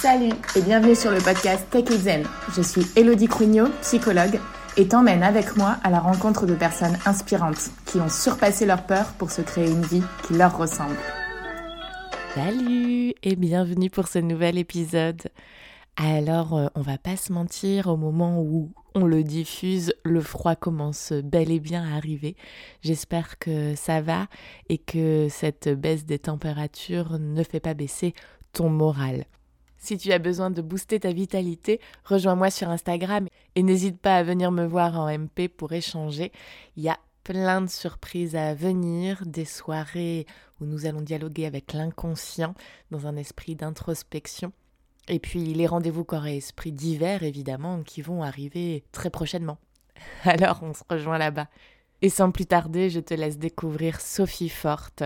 Salut et bienvenue sur le podcast Tech It Zen. Je suis Elodie Crugnot, psychologue, et t'emmène avec moi à la rencontre de personnes inspirantes qui ont surpassé leur peur pour se créer une vie qui leur ressemble. Salut et bienvenue pour ce nouvel épisode. Alors, euh, on va pas se mentir, au moment où on le diffuse, le froid commence bel et bien à arriver. J'espère que ça va et que cette baisse des températures ne fait pas baisser ton moral. Si tu as besoin de booster ta vitalité, rejoins-moi sur Instagram et n'hésite pas à venir me voir en MP pour échanger. Il y a plein de surprises à venir, des soirées où nous allons dialoguer avec l'inconscient dans un esprit d'introspection. Et puis les rendez-vous corps et esprit divers, évidemment, qui vont arriver très prochainement. Alors on se rejoint là-bas. Et sans plus tarder, je te laisse découvrir Sophie Forte.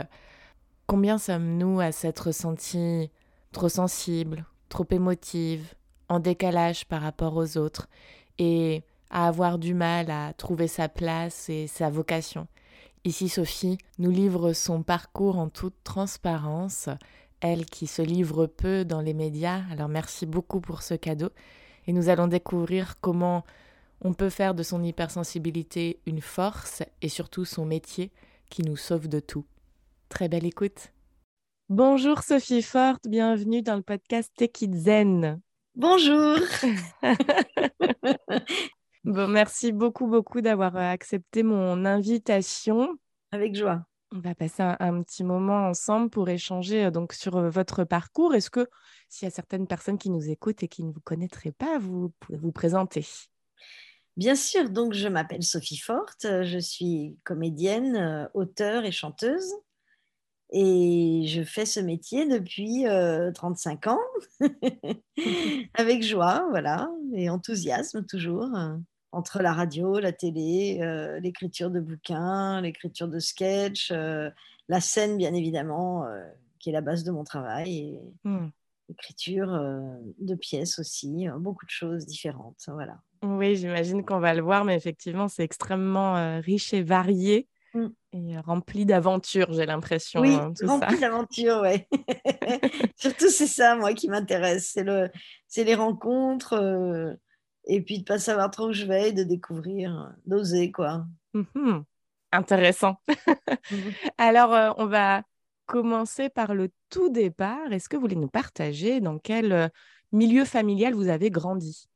Combien sommes-nous à s'être sentis trop sensibles, trop émotive, en décalage par rapport aux autres, et à avoir du mal à trouver sa place et sa vocation. Ici, Sophie nous livre son parcours en toute transparence, elle qui se livre peu dans les médias, alors merci beaucoup pour ce cadeau, et nous allons découvrir comment on peut faire de son hypersensibilité une force et surtout son métier qui nous sauve de tout. Très belle écoute. Bonjour Sophie Forte, bienvenue dans le podcast Tech Zen. Bonjour. bon, merci beaucoup, beaucoup d'avoir euh, accepté mon invitation. Avec joie. On va passer un, petit moment ensemble pour échanger euh, donc sur euh, votre parcours. Est-ce que s'il y a certaines personnes qui nous écoutent et qui ne vous connaîtraient pas, vous pouvez vous présenter? Bien sûr, donc je m'appelle Sophie Forte, je suis comédienne, auteure et chanteuse. Et je fais ce métier depuis 35 ans, avec joie, voilà, et enthousiasme toujours, entre la radio, la télé, l'écriture de bouquins, l'écriture de sketchs, la scène, bien évidemment, qui est la base de mon travail, et mmh. l'écriture de pièces aussi, beaucoup de choses différentes, voilà. Oui, j'imagine qu'on va le voir, mais effectivement, c'est extrêmement riche et varié. Mmh. Et rempli d'aventures, j'ai l'impression. Oui, hein, rempli d'aventures, oui. Surtout, c'est ça, moi, qui m'intéresse. C'est, le, c'est les rencontres euh, et puis de ne pas savoir trop où je vais, de découvrir, d'oser, quoi. Mmh Intéressant. Mmh Alors, euh, on va commencer par le tout départ. Est-ce que vous voulez nous partager dans quel euh, milieu familial vous avez grandi?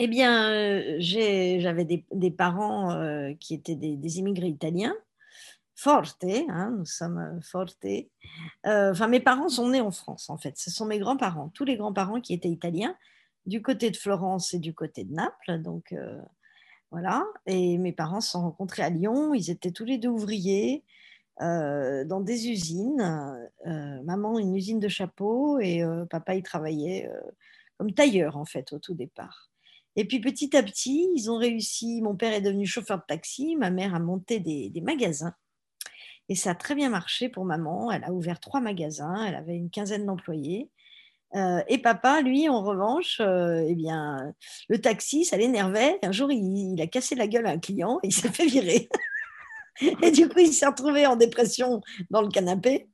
Eh bien, euh, j'avais des, parents euh, qui étaient des, immigrés italiens, forte, hein, nous sommes euh, forte. Enfin, mes parents sont nés en France, en fait. Ce sont mes grands-parents, tous les grands-parents qui étaient italiens, du côté de Florence et du côté de Naples. Donc, voilà. Et mes parents se sont rencontrés à Lyon. Ils étaient tous les deux ouvriers. dans des usines. maman, une usine de chapeaux et papa, il travaillait comme tailleur en fait au tout départ. Et puis petit à petit, ils ont réussi. Mon père est devenu chauffeur de taxi, ma mère a monté des, magasins. Et ça a très bien marché pour maman. Elle a ouvert trois magasins, elle avait une quinzaine d'employés. Euh, et papa, lui, en revanche, euh, eh bien, le taxi, ça l'énervait. Un jour, il, a cassé la gueule à un client et il s'est fait virer. et du coup, il s'est retrouvé en dépression dans le canapé.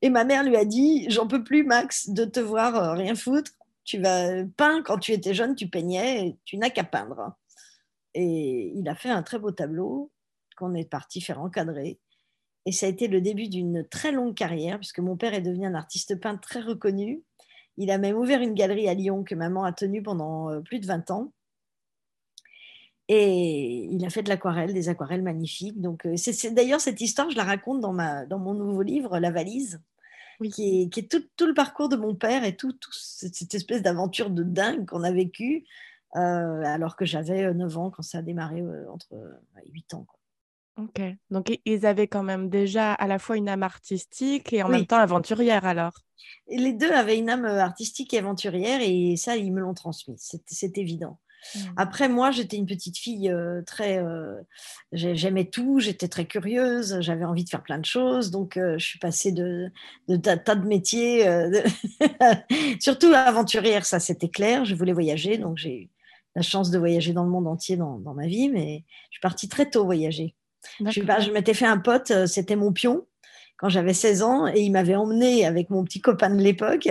Et ma mère lui a dit J'en peux plus, Max, de te voir euh, rien foutre tu vas peindre quand tu étais jeune, tu peignais, tu n'as qu'à peindre. Et il a fait un très beau tableau qu'on est parti faire encadrer. Et ça a été le début d'une très longue carrière, puisque mon père est devenu un artiste peintre très reconnu. Il a même ouvert une galerie à Lyon que maman a tenue pendant euh, plus de 20 ans. Et il a fait de l'aquarelle, des aquarelles magnifiques. Donc, euh, c'est, d'ailleurs cette histoire, je la raconte dans, ma, dans mon nouveau livre, La valise qui est, tout, le parcours de mon père et tout, cette, espèce d'aventure de dingue qu'on a vécue, euh, alors que j'avais 9 euh, ans quand ça a démarré euh, entre 8 ans. Ok, donc ils avaient quand même déjà à la fois une âme artistique et en même temps aventurière alors. les deux avaient une âme artistique et aventurière et ça, ils me l'ont transmis, c'est évident. Mmh. Après, moi, j'étais une petite fille euh, très. Euh, j'aimais tout, j'étais très curieuse, j'avais envie de faire plein de choses. Donc, euh, je suis passée de, de, tas de métiers, surtout aventurière, ça c'était clair. Je voulais voyager, donc j'ai eu la chance de voyager dans le monde entier dans, dans ma vie, mais je suis partie très tôt voyager. Je, je m'étais fait un pote, c'était mon pion quand j'avais 16 ans et il m'avait emmené avec mon petit copain de l'époque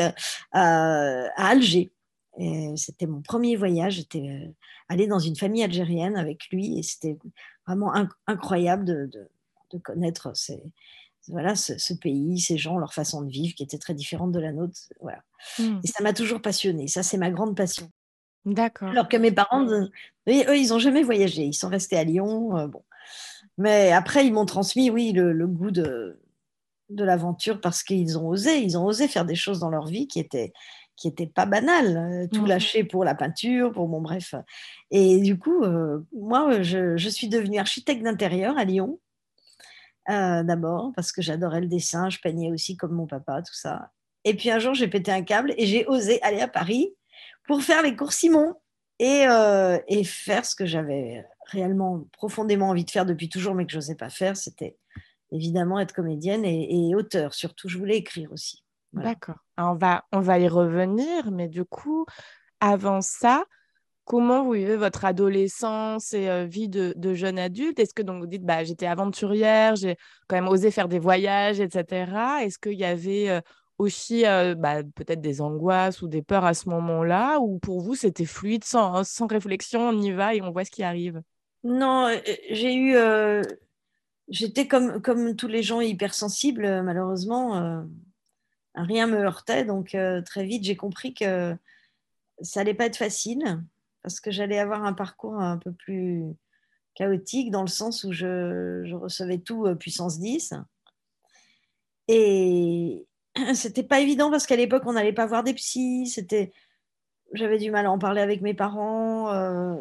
à, Alger. C'était mon premier voyage. J'étais allée dans une famille algérienne avec lui et c'était vraiment incroyable de, de, connaître ces, voilà, ce, pays, ces gens, leur façon de vivre qui était très différente de la nôtre. Voilà. Mmh. Et ça m'a toujours passionnée. Ça, c'est ma grande passion. D'accord. Alors que mes parents, eux, ils n'ont jamais voyagé. Ils sont restés à Lyon. Euh, bon. Mais après, ils m'ont transmis, oui, le, goût de, de l'aventure parce qu'ils ont osé. Ils ont osé faire des choses dans leur vie qui étaient qui n'étaient pas banales. Euh, tout mmh. lâcher pour la peinture, pour mon bref. Et du coup, euh, moi, je, je, suis devenue architecte d'intérieur à Lyon. d'abord parce que j'adorais le dessin, je peignais aussi comme mon papa, tout ça. Et puis un jour, j'ai pété un câble et j'ai osé aller à Paris pour faire les cours Simon et, euh, et faire ce que j'avais réellement profondément envie de faire depuis toujours, mais que je n'osais pas faire. C'était évidemment être comédienne et, auteur. Surtout, je voulais écrire aussi. D'accord. On va, on va y revenir, mais du coup, avant ça, comment vous vivez votre adolescence et euh, vie de, de, jeune adulte? Est-ce que donc vous dites, bah, j'étais aventurière, j'ai quand même osé faire des voyages, etc. Est-ce qu'il y avait euh, aussi euh, bah, peut-être des angoisses ou des peurs à ce moment-là? Ou pour vous, c'était fluide, sans, sans, réflexion, on y va et on voit ce qui arrive? Non, j'ai eu. J'étais comme, comme tous les gens hypersensibles, malheureusement. Rien me heurtait, donc très vite, j'ai compris que ça allait pas être facile parce que j'allais avoir un parcours un peu plus chaotique dans le sens où je, je recevais tout puissance 10. Et, c'était pas évident parce qu'à l'époque, on n'allait pas voir des psys. C'était, j'avais du mal à en parler avec mes parents. Euh,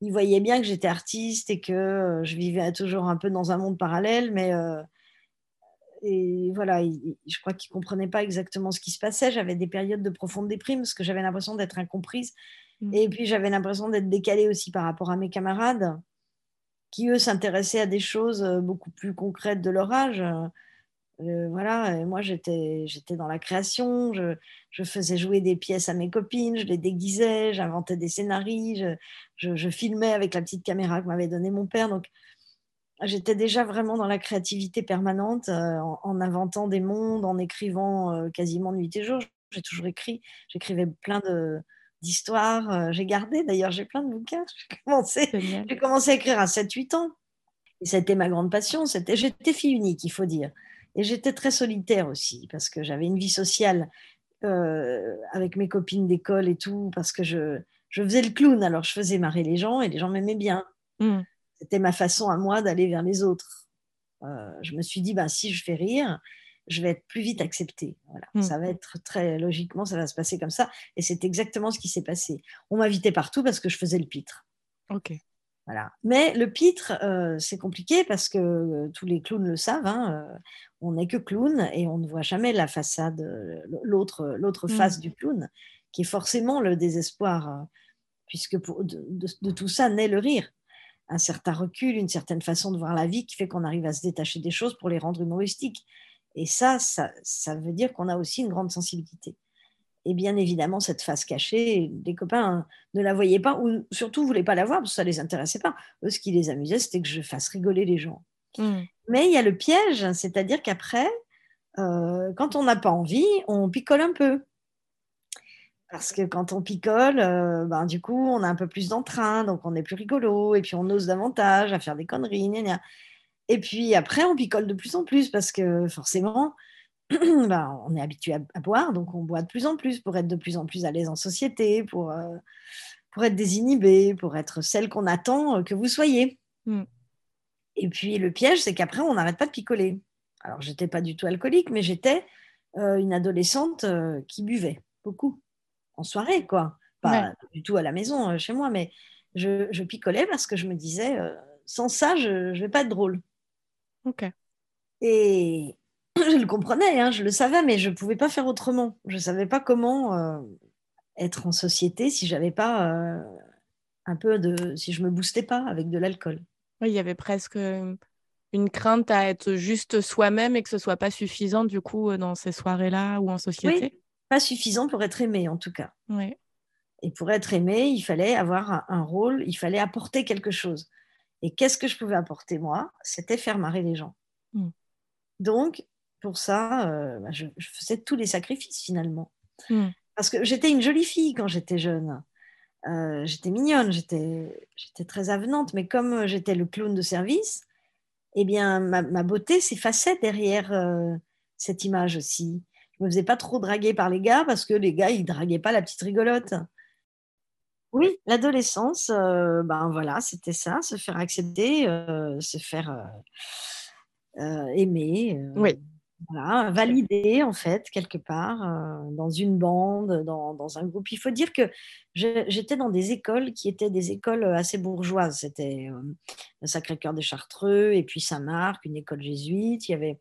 ils voyaient bien que j'étais artiste et que euh, je vivais toujours un peu dans un monde parallèle, mais euh, et voilà, je crois qu'ils comprenaient pas exactement ce qui se passait. J'avais des périodes de profonde déprime parce que j'avais l'impression d'être incomprise. Mmh. Et puis j'avais l'impression d'être décalée aussi par rapport à mes camarades qui, eux, s'intéressaient à des choses beaucoup plus concrètes de leur âge. Euh, voilà, moi j'étais, j'étais dans la création, je, je, faisais jouer des pièces à mes copines, je les déguisais, j'inventais des scénarios, je, je, filmais avec la petite caméra que m'avait donnée mon père. Donc j'étais déjà vraiment dans la créativité permanente, euh, en, inventant des mondes, en écrivant euh, quasiment nuit et jour. J'ai toujours écrit, j'écrivais plein de, d'histoires, j'ai gardé d'ailleurs, j'ai plein de bouquins. J'ai commencé, j'ai commencé à écrire à 7-8 ans. Et c'était ma grande passion. C'était, j'étais fille unique, il faut dire. Et j'étais très solitaire aussi, parce que j'avais une vie sociale euh, avec mes copines d'école et tout, parce que je, je, faisais le clown, alors je faisais marrer les gens et les gens m'aimaient bien. Mmh. C'était ma façon à moi d'aller vers les autres. Euh, je me suis dit, ben, si je fais rire, je vais être plus vite acceptée. Voilà. Mmh. Ça va être très logiquement, ça va se passer comme ça. Et c'est exactement ce qui s'est passé. On m'invitait partout parce que je faisais le pitre. Ok. Mais le pitre, euh, c'est compliqué parce que euh, tous les clowns le savent. Hein, euh, on n'est que clown et on ne voit jamais la façade, l'autre, l'autre mmh. face du clown, qui est forcément le désespoir, puisque de, tout ça naît le rire. Un certain recul, une certaine façon de voir la vie qui fait qu'on arrive à se détacher des choses pour les rendre humoristiques. Et ça, ça veut dire qu'on a aussi une grande sensibilité. Et bien évidemment, cette face cachée, les copains ne la voyaient pas, ou surtout ne voulaient pas la voir parce que ça ne les intéressait pas. Eux, ce qui les amusait, c'était que je fasse rigoler les gens. Mmh. Mais il y a le piège, c'est-à-dire qu'après, euh, quand on n'a pas envie, on picole un peu. Parce que quand on picole, euh, ben, du coup, on a un peu plus d'entrain, donc on est plus rigolo, et puis on ose davantage à faire des conneries. Et puis après, on picole de plus en plus parce que forcément, ben, on est habitué à, boire, donc on boit de plus en plus pour être de plus en plus à l'aise en société, pour, euh, pour être désinhibé, pour être celle qu'on attend euh, que vous soyez. Mm. Et puis le piège, c'est qu'après, on n'arrête pas de picoler. Alors, j'étais pas du tout alcoolique, mais j'étais euh, une adolescente qui buvait beaucoup, en soirée, quoi. Pas du tout à la maison, chez moi, mais je, je, picolais parce que je me disais, sans ça, je ne vais pas être drôle. Ok. Et, je le comprenais, hein, je le savais, mais je ne pouvais pas faire autrement. Je ne savais pas comment euh, être en société si j'avais pas euh, un peu de, si je me boostais pas avec de l'alcool. Oui, il y avait presque une crainte à être juste soi-même et que ce soit pas suffisant du coup dans ces soirées-là ou en société. Oui, pas suffisant pour être aimé en tout cas. Oui. Et pour être aimé, il fallait avoir un rôle, il fallait apporter quelque chose. Et qu'est-ce que je pouvais apporter moi? C'était faire marrer les gens. Donc, pour ça, euh, bah, je, faisais tous les sacrifices finalement. Hmm. Parce que j'étais une jolie fille quand j'étais jeune. Euh, j'étais mignonne, j'étais très avenante, mais comme j'étais le clown de service, eh bien, ma, beauté s'effaçait derrière euh, cette image aussi. Je me faisais pas trop draguer par les gars parce que les gars, ils draguaient pas la petite rigolote. Oui, l'adolescence, ben voilà, c'était ça, se faire accepter, se faire aimer. oui voilà, valider en fait quelque part euh, dans une bande, dans, un groupe. Il faut dire que j'étais dans des écoles qui étaient des écoles assez bourgeoises. C'était euh, le Sacré-Cœur des Chartreux et puis Saint-Marc, une école jésuite. Il y avait,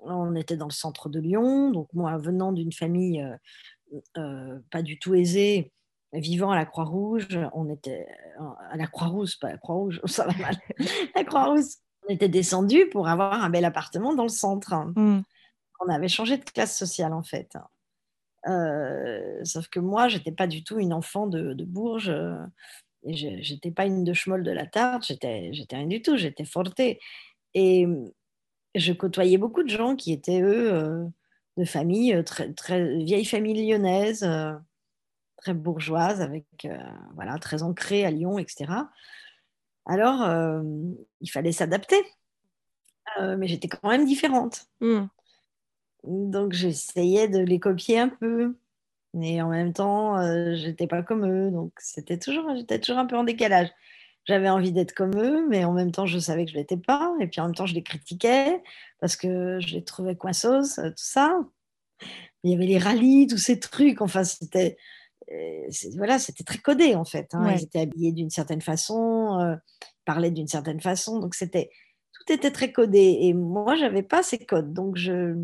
on était dans le centre de Lyon. Donc moi, venant d'une famille euh, pas du tout aisée, vivant à la Croix-Rouge, on était à la Croix-Rouge, pas la Croix-Rouge, ça va mal. la Croix-Rouge, on était descendu pour avoir un bel appartement dans le centre. Hmm. On avait changé de classe sociale en fait. Euh, sauf que moi, j'étais pas du tout une enfant de, Bourges. Euh, et j'étais pas une de Schmoll de la Tarte, j'étais, j'étais rien du tout, j'étais fortée. Et je côtoyais beaucoup de gens qui étaient, eux, euh, de famille, très, très vieille famille lyonnaise, très bourgeoise, avec, voilà, très ancrée à Lyon, etc. Alors, euh, il fallait s'adapter. Euh, mais j'étais quand même différente. Hmm. Donc, j'essayais de les copier un peu. Mais en même temps, euh, j'étais pas comme eux. Donc, c'était toujours, j'étais toujours un peu en décalage. J'avais envie d'être comme eux, mais en même temps, je savais que je l'étais pas. Et puis, en même temps, je les critiquais parce que je les trouvais coinceuses, tout ça. Il y avait les rallyes, tous ces trucs. Enfin, c'était voilà, c'était très codé en fait. Hein. Ils étaient habillés d'une certaine façon, euh, parlaient d'une certaine façon, donc c'était tout était très codé. Et moi, j'avais pas ces codes, donc je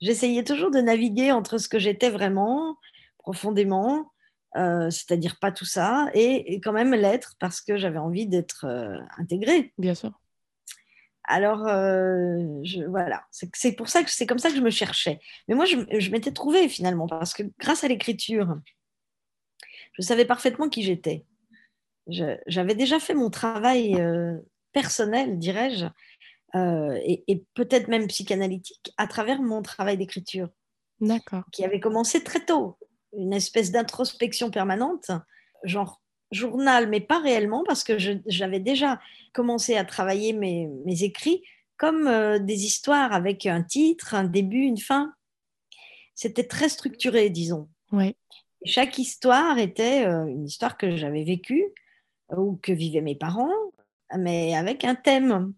j'essayais toujours de naviguer entre ce que j'étais vraiment profondément, euh, c'est-à-dire pas tout ça, et, quand même l'être parce que j'avais envie d'être euh, intégrée. Bien sûr. Alors, je, voilà, c'est pour ça que c'est comme ça que je me cherchais. Mais moi, je, je m'étais trouvée finalement parce que grâce à l'écriture, je savais parfaitement qui j'étais. J'avais déjà fait mon travail euh, personnel, dirais-je, euh, et, peut-être même psychanalytique, à travers mon travail d'écriture. D'accord. Qui avait commencé très tôt. Une espèce d'introspection permanente, genre journal, mais pas réellement, parce que j'avais déjà commencé à travailler mes, écrits comme euh, des histoires avec un titre, un début, une fin. C'était très structuré, disons. Oui. Chaque histoire était euh, une histoire que j'avais vécue euh, ou que vivaient mes parents, mais avec un thème.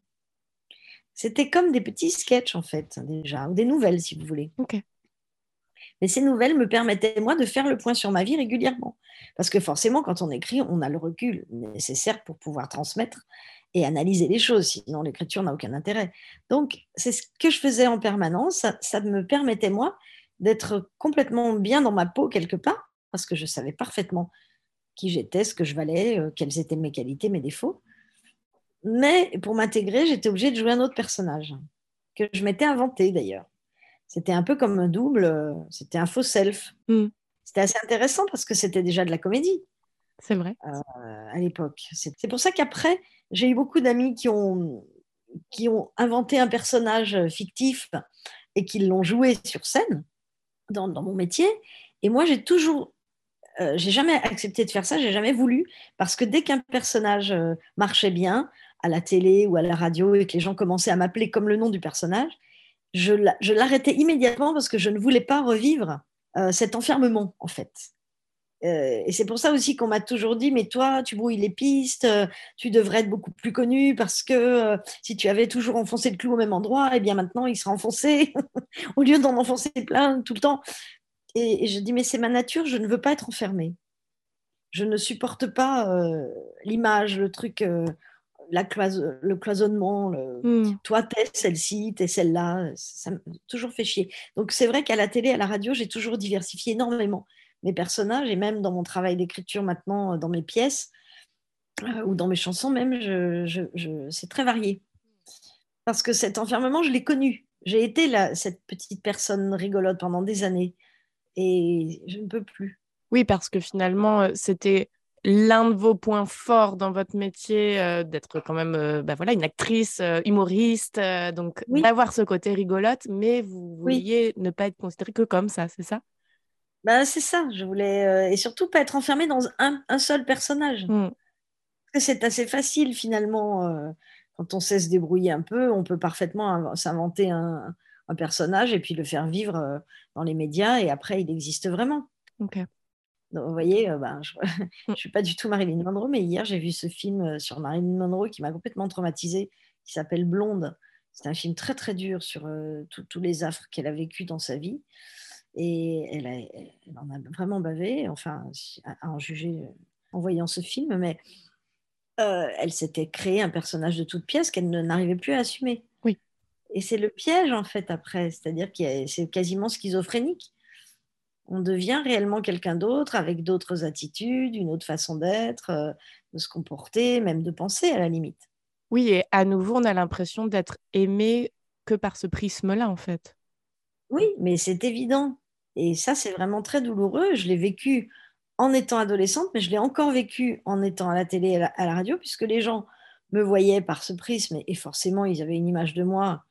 C'était comme des petits sketchs, en fait, déjà, ou des nouvelles, si vous voulez. Mais ces nouvelles me permettaient, moi, de faire le point sur ma vie régulièrement. Parce que forcément, quand on écrit, on a le recul nécessaire pour pouvoir transmettre et analyser les choses. Sinon, l'écriture n'a aucun intérêt. Donc, c'est ce que je faisais en permanence. ça me permettait, moi, d'être complètement bien dans ma peau quelque part parce que je savais parfaitement qui j'étais, ce que je valais, euh, quelles étaient mes qualités, mes défauts. Mais pour m'intégrer, j'étais obligée de jouer un autre personnage, que je m'étais inventé d'ailleurs. C'était un peu comme un double, euh, c'était un faux self. Hmm. C'était assez intéressant parce que c'était déjà de la comédie. C'est vrai. Euh, à l'époque. C'est pour ça qu'après, j'ai eu beaucoup d'amis qui ont, qui ont inventé un personnage fictif et qui l'ont joué sur scène dans, dans mon métier. Et moi, j'ai toujours euh, j'ai jamais accepté de faire ça, j'ai jamais voulu, parce que dès qu'un personnage euh, marchait bien à la télé ou à la radio et que les gens commençaient à m'appeler comme le nom du personnage, je l'arrêtais immédiatement parce que je ne voulais pas revivre euh, cet enfermement, en fait. et c'est pour ça aussi qu'on m'a toujours dit, mais toi, tu brouilles les pistes, tu devrais être beaucoup plus connu parce que si tu avais toujours enfoncé le clou au même endroit, eh bien maintenant il sera enfoncé au lieu d'en enfoncer plein tout le temps. Et, je dis, mais c'est ma nature, je ne veux pas être enfermée. Je ne supporte pas euh, l'image, le truc, euh, la le cloisonnement. Le... Hmm. Toi, t'es celle-ci, t'es celle-là. Ça m'a toujours fait chier. Donc, c'est vrai qu'à la télé, à la radio, j'ai toujours diversifié énormément mes personnages et même dans mon travail d'écriture maintenant, dans mes pièces euh, ou dans mes chansons même, je, c'est très varié. Parce que cet enfermement, je l'ai connu. J'ai été cette petite personne rigolote pendant des années et je ne peux plus. Oui, parce que finalement, euh, c'était l'un de vos points forts dans votre métier, euh, d'être quand même bah voilà, une actrice, humoriste, donc d'avoir ce côté rigolote, mais vous vouliez ne pas être considérée que comme ça, c'est ça? Bah, C'est ça, je voulais, et surtout pas être enfermée dans un, un seul personnage. Mmh. C'est assez facile finalement, quand on sait se débrouiller un peu, on peut parfaitement s'inventer un, un, personnage et puis le faire vivre dans les médias, et après il existe vraiment. Vous voyez, euh, ben, je ne suis pas du tout Marilyn Monroe, mais hier, j'ai vu ce film euh, sur Marilyn Monroe qui m'a complètement traumatisée, qui s'appelle Blonde. C'est un film très, très dur sur euh, tous les affres qu'elle a vécues dans sa vie. Et elle, en a vraiment bavé, enfin, à, en juger en voyant ce film, mais elle s'était créé un personnage de toute pièce qu'elle n'arrivait plus à assumer. Oui. Et c'est le piège, en fait, après. C'est-à-dire que c'est quasiment schizophrénique on devient réellement quelqu'un d'autre avec d'autres attitudes, une autre façon d'être, euh, de se comporter, même de penser à la limite. Oui, et à nouveau, on a l'impression d'être aimé que par ce prisme-là, en fait. Oui, mais c'est évident. Et ça, c'est vraiment très douloureux. Je l'ai vécu en étant adolescente, mais je l'ai encore vécu en étant à la télé et à la radio, puisque les gens me voyaient par ce prisme et forcément, ils avaient une image de moi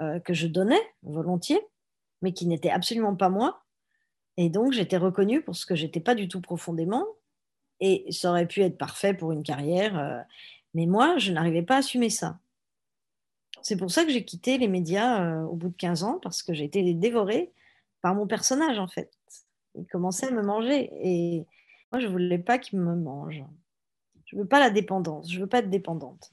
euh, que je donnais volontiers, mais qui n'était absolument pas moi. Et donc, j'étais reconnue pour ce que j'étais pas du tout profondément. Et ça aurait pu être parfait pour une carrière. Euh, mais moi, je n'arrivais pas à assumer ça. C'est pour ça que j'ai quitté les médias euh, au bout de 15 ans, parce que j'ai été dévorée par mon personnage, en fait. Il commençait à me manger. Et moi, je ne voulais pas qu'il me mange. Je ne veux pas la dépendance. Je ne veux pas être dépendante.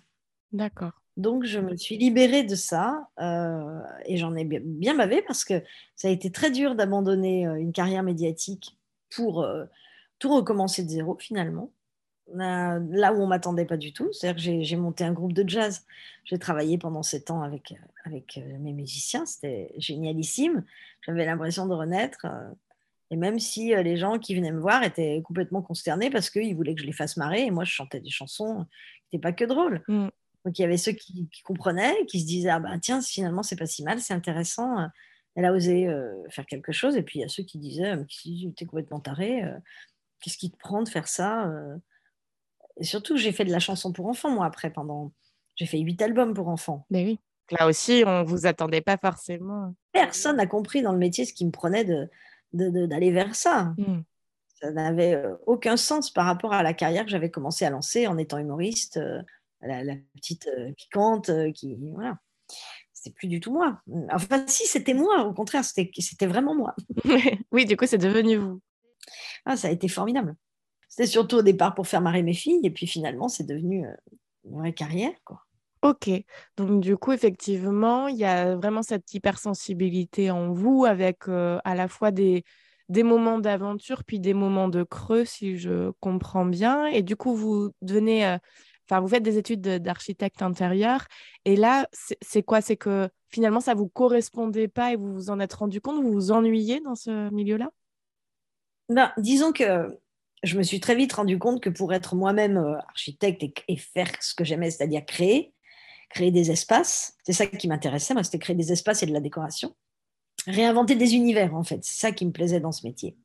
D'accord. Donc, je me suis libérée de ça euh, et j'en ai bien, bavé parce que ça a été très dur d'abandonner euh, une carrière médiatique pour euh, tout recommencer de zéro finalement. là où on m'attendait pas du tout, c'est-à-dire que j'ai monté un groupe de jazz. J'ai travaillé pendant sept ans avec, avec mes musiciens, c'était génialissime. J'avais l'impression de renaître. et même si les gens qui venaient me voir étaient complètement consternés parce qu'ils voulaient que je les fasse marrer, et moi je chantais des chansons qui n'étaient pas que drôles. Mmh. Donc il y avait ceux qui, comprenaient, qui se disaient ah ben tiens finalement c'est pas si mal, c'est intéressant, euh, elle a osé euh, faire quelque chose. Et puis il y a ceux qui disaient tu es complètement taré, euh, qu'est-ce qui te prend de faire ça Et surtout j'ai fait de la chanson pour enfants moi après pendant j'ai fait huit albums pour enfants. Mais oui. Là aussi on vous attendait pas forcément. Personne n'a compris dans le métier ce qui me prenait de d'aller vers ça. Mmh. Ça n'avait aucun sens par rapport à la carrière que j'avais commencé à lancer en étant humoriste la, petite euh, piquante euh, qui. Voilà. C'était plus du tout moi. Enfin, si, c'était moi, au contraire, c'était vraiment moi. oui, du coup, c'est devenu vous. Ah, ça a été formidable. C'était surtout au départ pour faire marrer mes filles, et puis finalement, c'est devenu euh, une vraie carrière, quoi. Ok, donc du coup, effectivement, il y a vraiment cette hypersensibilité en vous avec à la fois des, des moments d'aventure puis des moments de creux, si je comprends bien. Et du coup, vous devenez Enfin, vous faites des études d'architecte intérieur. Et là, c'est quoi? C'est que finalement, ça ne vous correspondait pas et vous vous en êtes rendu compte? Vous vous ennuyez dans ce milieu-là? Ben, Disons que je me suis très vite rendu compte que pour être moi-même euh, architecte et, faire ce que j'aimais, c'est-à-dire créer, créer des espaces, c'est ça qui m'intéressait, moi, c'était créer des espaces et de la décoration. Réinventer des univers, en fait, c'est ça qui me plaisait dans ce métier.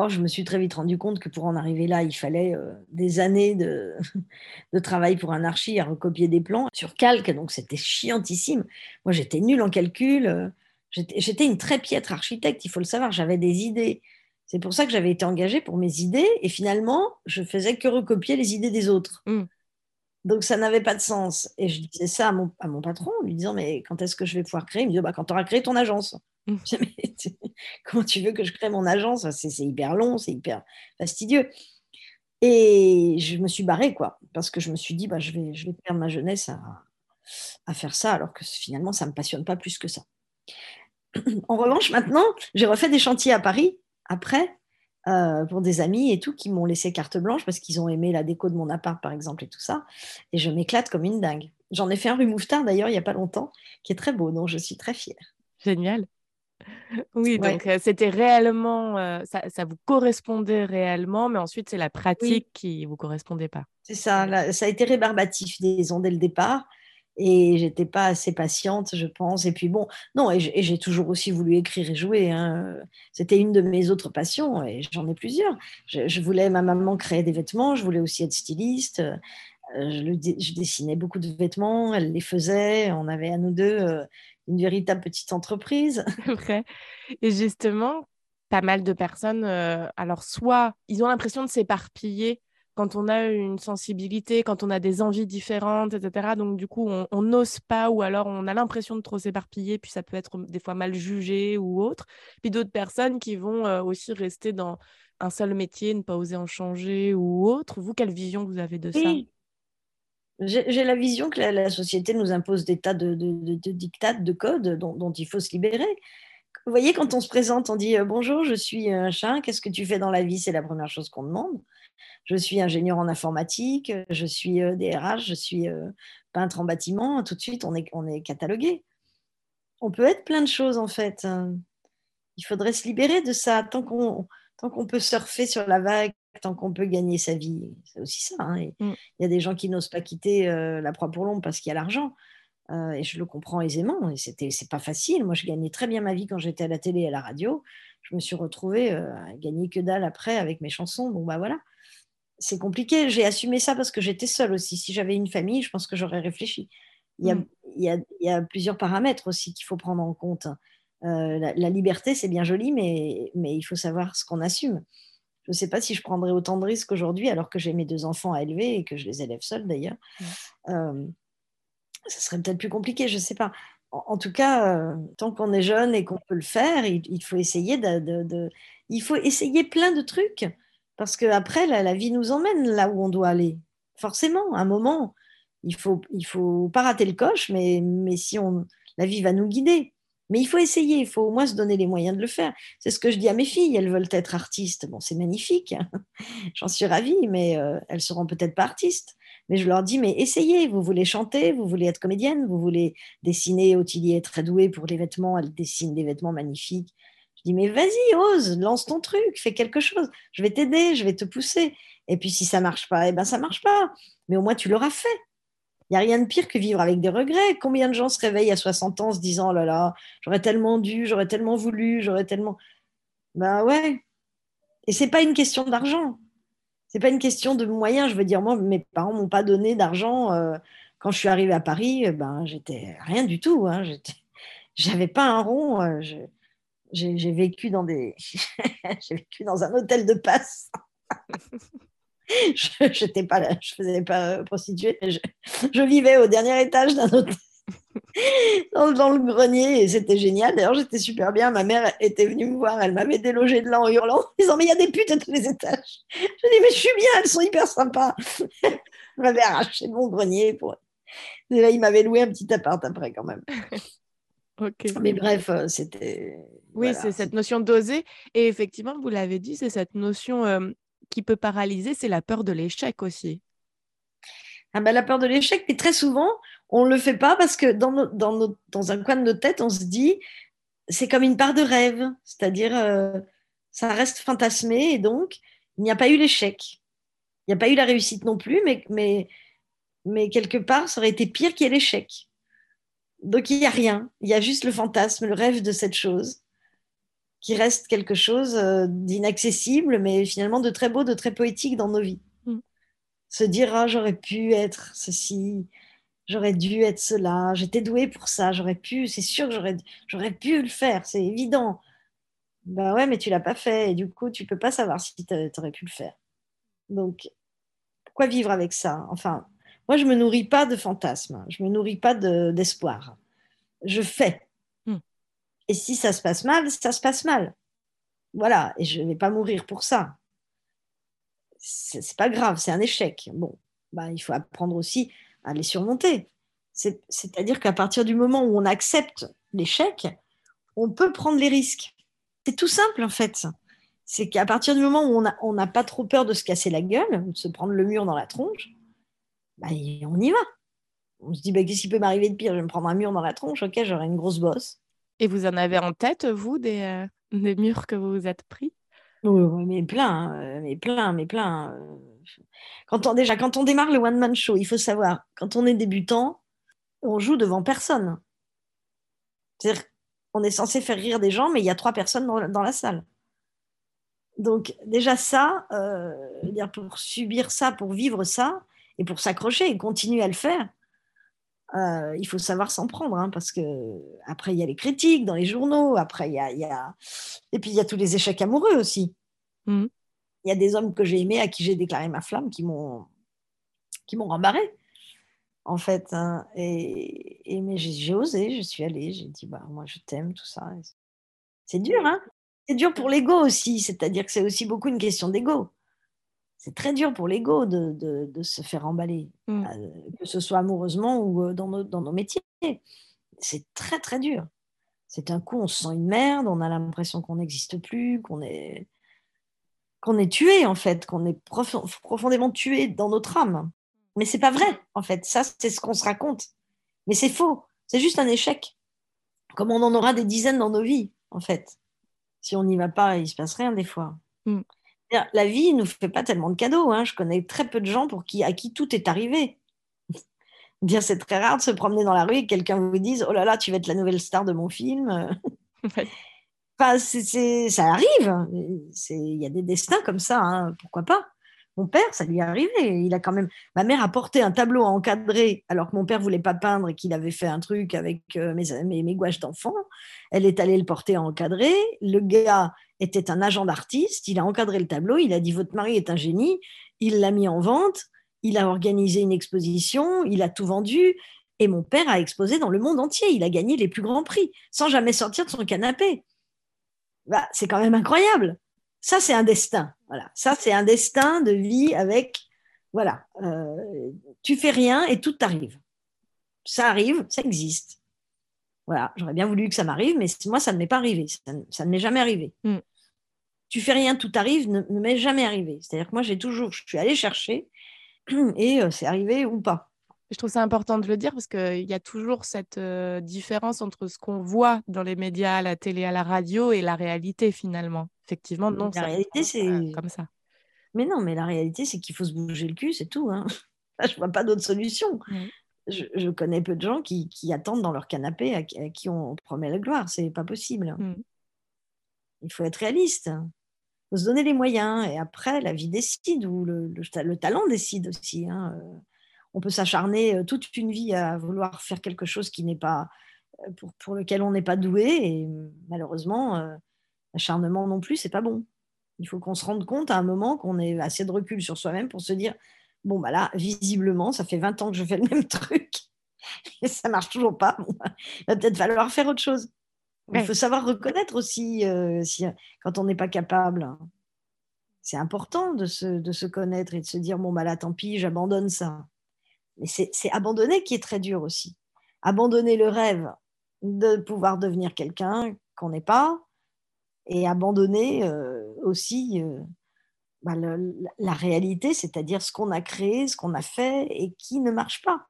Or, je me suis très vite rendu compte que pour en arriver là, il fallait euh, des années de, de, travail pour un archi à recopier des plans sur calque, donc c'était chiantissime. Moi, j'étais nulle en calcul, euh, j'étais une très piètre architecte, il faut le savoir, j'avais des idées. C'est pour ça que j'avais été engagée pour mes idées, et finalement, je faisais que recopier les idées des autres. Mmh. Donc, ça n'avait pas de sens. Et je disais ça à mon, à mon patron, en lui disant, mais quand est-ce que je vais pouvoir créer? Il me dit, bah, quand tu auras créé ton agence. Mmh. comment tu veux que je crée mon agence? C'est hyper long, c'est hyper fastidieux. Et je me suis barrée, quoi, parce que je me suis dit, bah, je, vais, perdre ma jeunesse à, faire ça, alors que finalement, ça ne me passionne pas plus que ça. En revanche, maintenant, j'ai refait des chantiers à Paris, après, euh, pour des amis et tout, qui m'ont laissé carte blanche parce qu'ils ont aimé la déco de mon appart, par exemple, et tout ça. Et je m'éclate comme une dingue. J'en ai fait un rue Mouffetard, d'ailleurs, il n'y a pas longtemps, qui est très beau, donc je suis très fière. Génial. Oui, donc c'était réellement, ça, vous correspondait réellement, mais ensuite c'est la pratique qui qui vous correspondait pas. C'est ça, ça a été rébarbatif, disons, dès le départ. et j'étais pas assez patiente, je pense. Et puis bon, non, et j'ai toujours aussi voulu écrire et jouer. Hein. C'était une de mes autres passions, et j'en ai plusieurs. Je, voulais, ma maman créer des vêtements, je voulais aussi être styliste. Euh, je, dessinais beaucoup de vêtements, elle les faisait. On avait à nous deux une véritable petite entreprise. Vrai. Et justement, pas mal de personnes, euh, alors soit ils ont l'impression de s'éparpiller quand on a une sensibilité, quand on a des envies différentes, etc. Donc, du coup, on n'ose pas ou alors on a l'impression de trop s'éparpiller, puis ça peut être des fois mal jugé ou autre. Puis d'autres personnes qui vont euh, aussi rester dans un seul métier, ne pas oser en changer ou autre. Vous, quelle vision vous avez de ça? J'ai la vision que la, société nous impose des tas de, de, de, dictats, de codes dont, il faut se libérer. Vous voyez, quand on se présente, on dit euh, Bonjour, je suis un chat, qu'est-ce que tu fais dans la vie? C'est la première chose qu'on demande je suis ingénieur en informatique, je suis DRH, euh, je suis euh, peintre en bâtiment. Tout de suite, on est, catalogué. On peut être plein de choses en fait. Il faudrait se libérer de ça tant qu'on peut surfer sur la vague, tant qu'on peut gagner sa vie. C'est aussi ça. Hein. Mm. Il y a des gens qui n'osent pas quitter euh, la proie pour l'ombre parce qu'il y a l'argent. et je le comprends aisément. Et c'était, c'est pas facile. Moi, je gagnais très bien ma vie quand j'étais à la télé et à la radio. Je me suis retrouvée à gagner que dalle après avec mes chansons. Bon, bah voilà c'est compliqué. J'ai assumé ça parce que j'étais seule aussi. Si j'avais une famille, je pense que j'aurais réfléchi. Il y, a, mm. il, y a, plusieurs paramètres aussi qu'il faut prendre en compte. Euh, la, liberté, c'est bien joli, mais, mais il faut savoir ce qu'on assume. Je ne sais pas si je prendrais autant de risques aujourd'hui, alors que j'ai mes deux enfants à élever et que je les élève seule d'ailleurs. Euh, ça serait peut-être plus compliqué, je ne sais pas. En, tout cas, euh, tant qu'on est jeune et qu'on peut le faire, il, faut essayer de, il faut essayer plein de trucs parce qu'après, la, la vie nous emmène là où on doit aller. Forcément, à un moment, il faut, il faut pas rater le coche, mais, mais si on, la vie va nous guider. Mais il faut essayer, il faut au moins se donner les moyens de le faire. C'est ce que je dis à mes filles, elles veulent être artistes. Bon, c'est magnifique, j'en suis ravie, mais euh, elles seront peut-être pas artistes. Mais je leur dis, mais essayez, vous voulez chanter, vous voulez être comédienne, vous voulez dessiner, Ottilie est très douée pour les vêtements, elle dessine des vêtements magnifiques. Je dis, mais vas-y, ose, lance ton truc, fais quelque chose. Je vais t'aider, je vais te pousser. Et puis si ça marche pas, eh ben ça marche pas. Mais au moins tu l'auras fait. Il n'y a rien de pire que vivre avec des regrets. Combien de gens se réveillent à 60 ans se disant, oh là là, j'aurais tellement dû, j'aurais tellement voulu, j'aurais tellement... Ben ouais. Et c'est pas une question d'argent. C'est pas une question de moyens. Je veux dire, moi, mes parents m'ont pas donné d'argent. Euh, quand je suis arrivée à Paris, eh ben, j'étais rien du tout. Hein. J'avais pas un rond. Euh, je j'ai vécu dans des j'ai vécu dans un hôtel de passe je j'étais pas là, je faisais pas prostituée je, je, vivais au dernier étage d'un hôtel dans, dans, le grenier et c'était génial. D'ailleurs j'étais super bien. Ma mère était venue me voir elle m'avait délogé de là en hurlant en disant mais il y a des putes à tous les étages. Je dis mais je suis bien elles sont hyper sympas. Elle m'avait arraché de mon grenier pour et là il m'avait loué un petit appart après quand même. Mais bref, euh, c'était. Oui, c'est cette notion d'oser. Et effectivement, vous l'avez dit, c'est cette notion euh, qui peut paralyser, c'est la peur de l'échec aussi. Ah ben, la peur de l'échec, mais très souvent, on ne le fait pas parce que dans, dans, un coin de notre tête, on se dit, c'est comme une part de rêve, c'est-à-dire, euh, ça reste fantasmé et donc, il n'y a pas eu l'échec. Il n'y a pas eu la réussite non plus, mais, mais, mais quelque part, ça aurait été pire qu'il y ait l'échec. Donc il n'y a rien, il y a juste le fantasme, le rêve de cette chose, qui reste quelque chose euh, d'inaccessible, mais finalement de très beau, de très poétique dans nos vies. Mm. Se dire, ah, j'aurais pu être ceci, j'aurais dû être cela, j'étais douée pour ça, j'aurais pu, c'est sûr que j'aurais, j'aurais pu le faire, c'est évident. Ben ouais, mais tu l'as pas fait, et du coup, tu peux pas savoir si tu aurais pu le faire. Donc, pourquoi vivre avec ça? Enfin, moi, je ne me nourris pas de fantasmes, je ne me nourris pas d'espoir. je fais. Et si ça se passe mal, ça se passe mal. Voilà, et je ne vais pas mourir pour ça. C'est pas grave, c'est un échec. Bon, bah, il faut apprendre aussi à les surmonter. C'est-à-dire qu'à partir du moment où on accepte l'échec, on peut prendre les risques. C'est tout simple en fait. C'est qu'à partir du moment où on n'a pas trop peur de se casser la gueule, de se prendre le mur dans la tronche, bah, on y va. On se dit, bah, qu'est-ce qui peut m'arriver de pire? Je vais me prendre un mur dans la tronche, ok, j'aurai une grosse bosse. Et vous en avez en tête, vous, des, euh, murs que vous vous êtes pris? Oui, mais plein, euh, mais plein, mais plein. Euh. Quand on, déjà, quand on démarre le one-man show, il faut savoir, quand on est débutant, on joue devant personne. C'est-à-dire, on est censé faire rire des gens, mais il y a trois personnes dans, la salle. Donc déjà ça, euh, pour subir ça, pour vivre ça, et pour s'accrocher et continuer à le faire, euh, il faut savoir s'en prendre, hein, parce que après il y a les critiques dans les journaux, après il y a, et puis il y a tous les échecs amoureux aussi. Mmh. Il y a des hommes que j'ai aimés à qui j'ai déclaré ma flamme qui m'ont qui m'ont rembarré en fait. Hein. et, mais j'ai osé, je suis allée, j'ai dit bah moi je t'aime tout ça. C'est dur, hein C'est dur pour l'ego aussi, c'est-à-dire que c'est aussi beaucoup une question d'ego c'est très dur pour l'ego de, se faire emballer, mmh. euh, que ce soit amoureusement ou euh, dans nos, dans nos métiers. C'est très, très dur. C'est un coup, on se sent une merde, on a l'impression qu'on n'existe plus, qu'on est, qu'on est tué, en fait, qu'on est profondément tué dans notre âme. Mais c'est pas vrai, en fait. Ça, c'est ce qu'on se raconte. Mais c'est faux. C'est juste un échec. Comme on en aura des dizaines dans nos vies, en fait. Si on n'y va pas, il se passe rien des fois. Mmh. La vie ne nous fait pas tellement de cadeaux. Hein. Je connais très peu de gens pour qui, à qui tout est arrivé. Dire c'est très rare de se promener dans la rue et que quelqu'un vous dise oh là là tu vas être la nouvelle star de mon film. enfin, ça arrive. Il y a des destins comme ça. Hein. Pourquoi pas? Mon père, ça lui est arrivé. Il a quand même. Ma mère a porté un tableau à encadrer alors que mon père voulait pas peindre et qu'il avait fait un truc avec euh, mes, mes, gouaches d'enfant. Elle est allée le porter à encadrer. Le gars était un agent d'artiste. Il a encadré le tableau. Il a dit votre mari est un génie. Il l'a mis en vente. Il a organisé une exposition. Il a tout vendu. Et mon père a exposé dans le monde entier. Il a gagné les plus grands prix sans jamais sortir de son canapé. Bah, c'est quand même incroyable. Ça, c'est un destin. Voilà. Ça, c'est un destin de vie avec, voilà, euh, tu fais rien et tout t'arrive. Ça arrive, ça existe. Voilà, j'aurais bien voulu que ça m'arrive, mais moi, ça ne m'est pas arrivé. Ça, ne m'est jamais arrivé. Mm. Tu fais rien, tout arrive, ne, m'est jamais arrivé. C'est-à-dire que moi, j'ai toujours, je suis allée chercher et euh, c'est arrivé ou pas. Je trouve ça important de le dire parce qu'il y a toujours cette euh, différence entre ce qu'on voit dans les médias, à la télé, à la radio et la réalité finalement. Effectivement, non. La réalité, c'est comme ça. Mais non, mais la réalité, c'est qu'il faut se bouger le cul, c'est tout. Hein. je vois pas d'autre solution. Je, connais peu de gens qui, attendent dans leur canapé à, qui on promet la gloire. C'est pas possible. Mm. Il faut être réaliste. Il faut se donner les moyens. Et après, la vie décide ou le, le, talent décide aussi. Hein. On peut s'acharner euh, toute une vie à vouloir faire quelque chose qui n'est pas euh, pour, lequel on n'est pas doué. Et malheureusement euh, l'acharnement non plus c'est pas bon. Il faut qu'on se rende compte à un moment qu'on ait assez de recul sur soi-même pour se dire bon bah là visiblement ça fait 20 ans que je fais le même truc. Et ça marche toujours pas. Bah, il va peut-être falloir faire autre chose. Il faut savoir reconnaître aussi si, quand on n'est pas capable c'est important de se, de se connaître et de se dire bon bah là tant pis j'abandonne ça mais c'est abandonner qui est très dur aussi. Abandonner le rêve de pouvoir devenir quelqu'un qu'on n'est pas et abandonner euh, aussi euh, bah, la réalité, c'est-à-dire ce qu'on a créé, ce qu'on a fait et qui ne marche pas.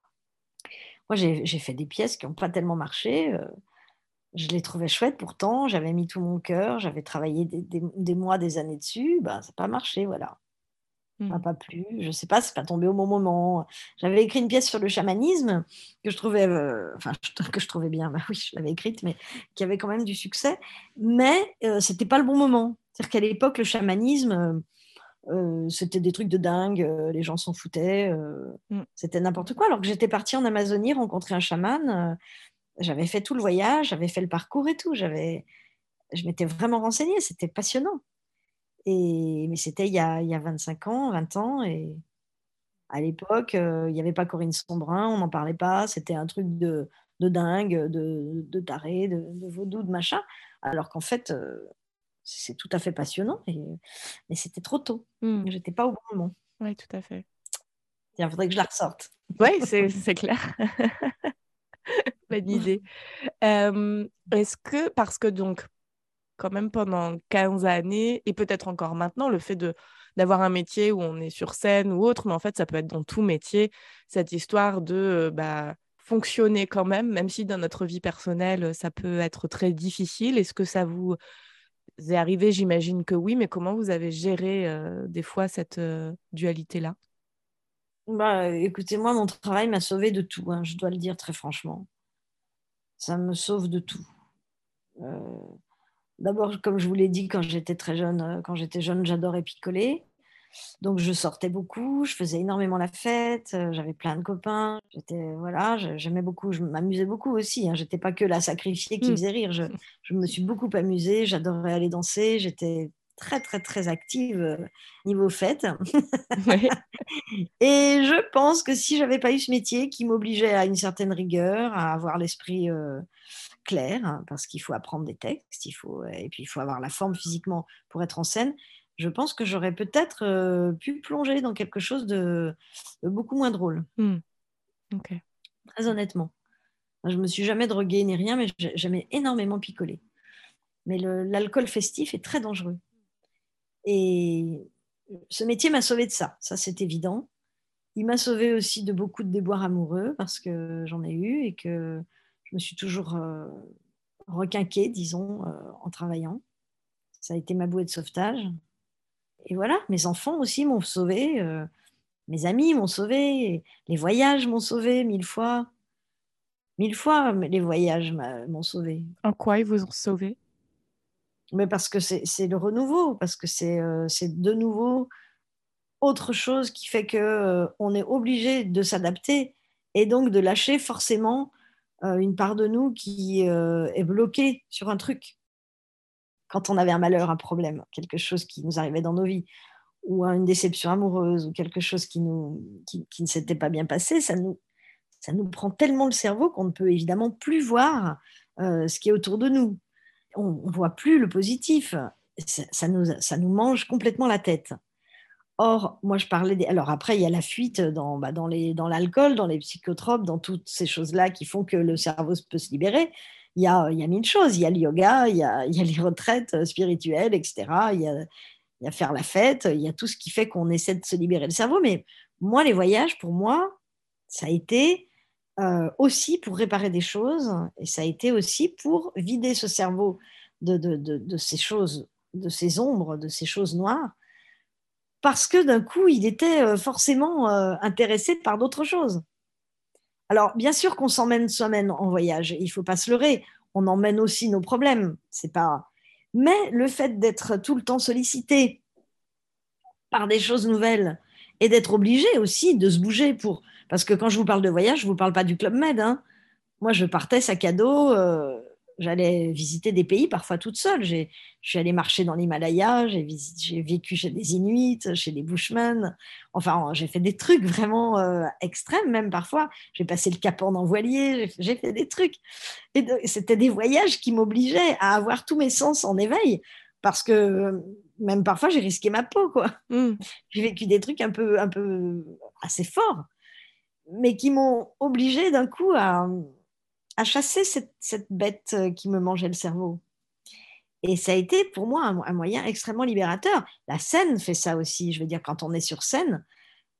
Moi, j'ai fait des pièces qui n'ont pas tellement marché. Euh, je les trouvais chouettes pourtant, j'avais mis tout mon cœur, j'avais travaillé des, mois, des années dessus, bah, ça n'a pas marché, voilà m'a mmh. pas plu. Je sais pas, c'est pas tombé au bon moment. J'avais écrit une pièce sur le chamanisme que je trouvais, euh, enfin que je trouvais bien. Bah oui, je l'avais écrite, mais qui avait quand même du succès. Mais euh, c'était pas le bon moment. C'est-à-dire qu'à l'époque, le chamanisme, euh, c'était des trucs de dingue. les gens s'en foutaient. Mmh. C'était n'importe quoi. Alors que j'étais partie en Amazonie rencontrer un chaman. j'avais fait tout le voyage, j'avais fait le parcours et tout. J'avais, je m'étais vraiment renseignée. C'était passionnant. Et, mais c'était il, y a, il y a 25 ans, 20 ans. Et à l'époque, euh, il n'y avait pas Corinne Sombrin, on n'en parlait pas. C'était un truc de, de dingue, de, de taré, de, vaudou, de machin. Alors qu'en fait, euh, c'est tout à fait passionnant. Et, mais c'était trop tôt. Mmh. J'étais pas au bon moment. Oui, tout à fait. Il faudrait que je la ressorte. Oui, c'est clair. Bonne idée. Est-ce que, parce que donc, quand même pendant 15 années, et peut-être encore maintenant, le fait de d'avoir un métier où on est sur scène ou autre, mais en fait, ça peut être dans tout métier, cette histoire de euh, bah, fonctionner quand même, même si dans notre vie personnelle, ça peut être très difficile. Est-ce que ça vous est arrivé? J'imagine que oui, mais comment vous avez géré euh, des fois cette euh, dualité-là? Bah, Écoutez, moi, mon travail m'a sauvé de tout, hein, je dois le dire très franchement. Ça me sauve de tout. D'abord, comme je vous l'ai dit, quand j'étais très jeune, euh, quand j'étais jeune, j'adorais picoler. Donc je sortais beaucoup, je faisais énormément la fête, euh, j'avais plein de copains, j'étais voilà, j'aimais beaucoup, je m'amusais beaucoup aussi. Hein, j'étais pas que la sacrifiée qui mmh. faisait rire, je, je me suis beaucoup amusée, j'adorais aller danser, j'étais très très très active euh, niveau fête. et je pense que si j'avais pas eu ce métier qui m'obligeait à une certaine rigueur, à avoir l'esprit euh, clair, hein, parce qu'il faut apprendre des textes, il faut et puis il faut avoir la forme physiquement pour être en scène je pense que j'aurais peut-être euh, pu plonger dans quelque chose de, beaucoup moins drôle. Hmm. Très honnêtement. Je me suis jamais droguée ni rien, mais j'aimais énormément picoler. Mais l'alcool festif est très dangereux. Et ce métier m'a sauvé de ça, ça c'est évident. Il m'a sauvé aussi de beaucoup de déboires amoureux parce que j'en ai eu et que je me suis toujours euh, requinquée, disons, euh, en travaillant. Ça a été ma bouée de sauvetage et voilà, mes enfants aussi m'ont sauvé, euh, mes amis m'ont sauvé, les voyages m'ont sauvé mille fois. Mille fois, les voyages m'ont sauvé. En quoi ils vous ont sauvé Mais parce que c'est le renouveau, parce que euh, c'est de nouveau autre chose qui fait que on est obligé de s'adapter et donc de lâcher forcément une part de nous qui est bloquée sur un truc quand on avait un malheur, un problème, quelque chose qui nous arrivait dans nos vies, ou une déception amoureuse, ou quelque chose qui, nous, qui, ne s'était pas bien passé, ça nous, ça nous prend tellement le cerveau qu'on ne peut évidemment plus voir euh, ce qui est autour de nous. On ne voit plus le positif. Ça, nous, ça nous mange complètement la tête. Or, moi, je parlais des... Alors après, il y a la fuite dans, bah, dans, l'alcool, dans les psychotropes, dans toutes ces choses-là qui font que le cerveau peut se libérer il y a, mille choses. Il y a le yoga, il y a, les retraites euh, spirituelles, etc. Il y, a, faire la fête, il y a tout ce qui fait qu'on essaie de se libérer le cerveau. Mais moi, les voyages, pour moi, ça a été euh, aussi pour réparer des choses et ça a été aussi pour vider ce cerveau de ces choses, de ces ombres, de ces choses noires. Parce que d'un coup, il était euh, forcément intéressé par d'autres choses. Alors, bien sûr qu'on s'emmène soi-même en voyage, il ne faut pas se leurrer. On emmène aussi nos problèmes. C'est pas. Mais le fait d'être tout le temps sollicité par des choses nouvelles et d'être obligé aussi de se bouger pour. Parce que quand je vous parle de voyage, je ne vous parle pas du Club Med. Hein. Moi, je partais sac à dos. Euh, j'allais visiter des pays parfois toute seule. Je suis allée marcher dans l'Himalaya, j'ai vécu chez des Inuits, chez des Bushmen. Enfin, j'ai fait des trucs vraiment euh, extrêmes, même parfois. J'ai passé le Cap en voilier, j'ai fait des trucs. Et c'était des voyages qui m'obligeaient à avoir tous mes sens en éveil, parce que même parfois, j'ai risqué ma peau. quoi. Mmh. J'ai vécu des trucs un peu, un peu assez forts, mais qui m'ont obligée d'un coup à à chasser cette, bête euh, qui me mangeait le cerveau. Et ça a été pour moi un, moyen extrêmement libérateur. La scène fait ça aussi. Je veux dire, quand on est sur scène,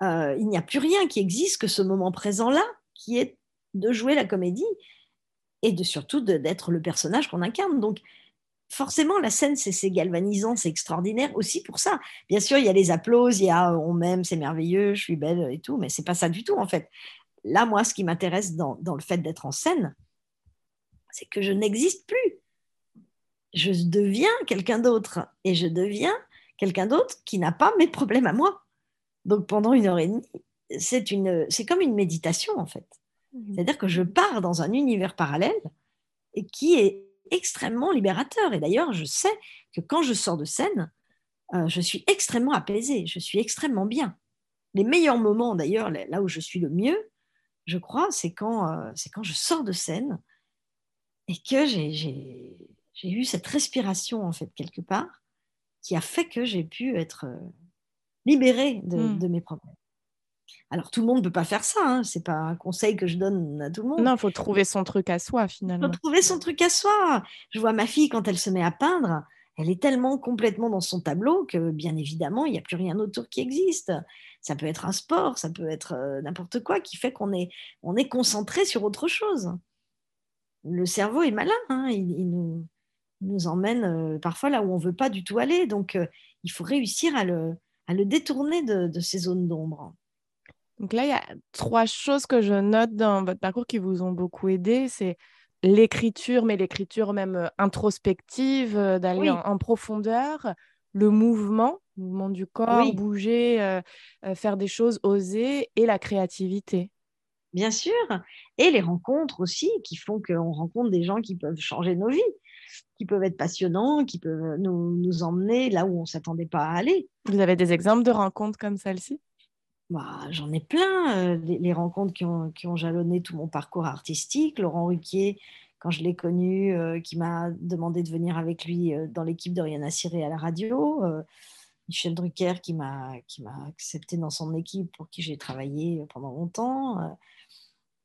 euh, il n'y a plus rien qui existe que ce moment présent-là, qui est de jouer la comédie et de surtout d'être le personnage qu'on incarne. Donc, forcément, la scène, c'est galvanisant, c'est extraordinaire aussi pour ça. Bien sûr, il y a les applauses, il y a on m'aime, c'est merveilleux, je suis belle et tout, mais c'est pas ça du tout en fait. Là, moi, ce qui m'intéresse dans, dans, le fait d'être en scène, c'est que je n'existe plus. Je deviens quelqu'un d'autre et je deviens quelqu'un d'autre qui n'a pas mes problèmes à moi. Donc pendant une heure et demie, c'est une, c'est comme une méditation en fait. Mmh. C'est-à-dire que je pars dans un univers parallèle et qui est extrêmement libérateur. Et d'ailleurs, je sais que quand je sors de scène, euh, je suis extrêmement apaisée, je suis extrêmement bien. Les meilleurs moments, d'ailleurs, là où je suis le mieux, je crois, c'est quand, euh, c'est quand je sors de scène et que j'ai eu cette respiration, en fait, quelque part, qui a fait que j'ai pu être euh, libérée hmm. de, mes problèmes. Alors, tout le monde ne peut pas faire ça, hein. c'est pas un conseil que je donne à tout le monde. Non, il faut trouver son truc à soi, finalement. Il faut trouver son truc à soi. Je vois ma fille, quand elle se met à peindre, elle est tellement complètement dans son tableau que, bien évidemment, il n'y a plus rien autour qui existe. Ça peut être un sport, ça peut être euh, n'importe quoi qui fait qu'on est, on est concentré sur autre chose le cerveau est malin, hein, il, nous, nous, emmène euh, parfois là où on ne veut pas du tout aller. Donc, euh, il faut réussir à le, à le détourner de, ces zones d'ombre. Donc là, il y a trois choses que je note dans votre parcours qui vous ont beaucoup aidé. C'est l'écriture, mais l'écriture même euh, introspective, d'aller en, profondeur, le mouvement, mouvement du corps, bouger, euh, faire des choses, oser, et la créativité. Bien sûr, et les rencontres aussi, qui font qu'on rencontre des gens qui peuvent changer nos vies, qui peuvent être passionnants, qui peuvent nous, nous emmener là où on ne s'attendait pas à aller. Vous avez des exemples de rencontres comme celle-ci? Bah, J'en ai plein, les, rencontres qui ont, qui ont, jalonné tout mon parcours artistique. Laurent Ruquier, quand je l'ai connu, qui m'a demandé de venir avec lui dans l'équipe de Rihanna Ciré à la radio. Michel Drucker qui m'a accepté dans son équipe pour qui j'ai travaillé pendant longtemps.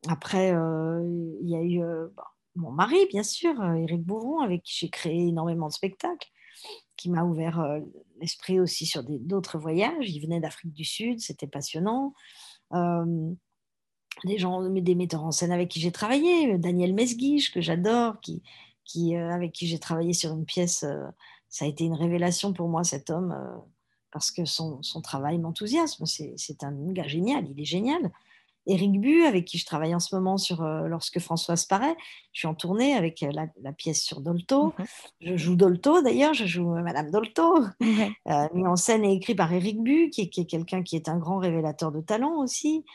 Après, il y a eu bah, mon mari, bien sûr, Éric Bouvron, avec qui j'ai créé énormément de spectacles qui m'a ouvert euh, l'esprit aussi sur d'autres voyages. Il venait d'Afrique du Sud, c'était passionnant. Euh, des gens, des metteurs en scène avec qui j'ai travaillé, Daniel Mesguiche, que j'adore, qui, qui, euh, avec qui j'ai travaillé sur une pièce. ça a été une révélation pour moi, cet homme, parce que son, son travail m'enthousiasme. C'est un gars génial, il est génial. Éric Bu, avec qui je travaille en ce moment sur euh, Lorsque Françoise paraît. Je suis en tournée avec euh, la, pièce sur Dolto. Mhm. Je joue Dolto d'ailleurs, je joue euh, Madame Dolto, mis en scène et écrit par Éric Bu, qui est, quelqu'un qui est un grand révélateur de talent aussi.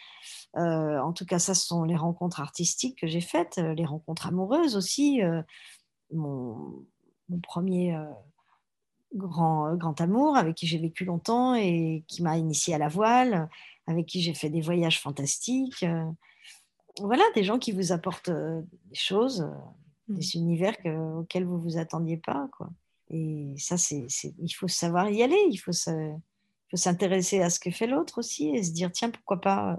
en tout cas, ça, ce sont les rencontres artistiques que j'ai faites, les rencontres amoureuses aussi. Mon, mon, premier grand, grand amour avec qui j'ai vécu longtemps et qui m'a initié à la voile avec qui j'ai fait des voyages fantastiques. Euh, voilà, des gens qui vous apportent euh, des choses, euh, mmh. des univers auxquels vous ne vous attendiez pas. Quoi. Et ça, c'est, il faut savoir y aller, il faut, faut s'intéresser à ce que fait l'autre aussi et se dire, tiens, pourquoi pas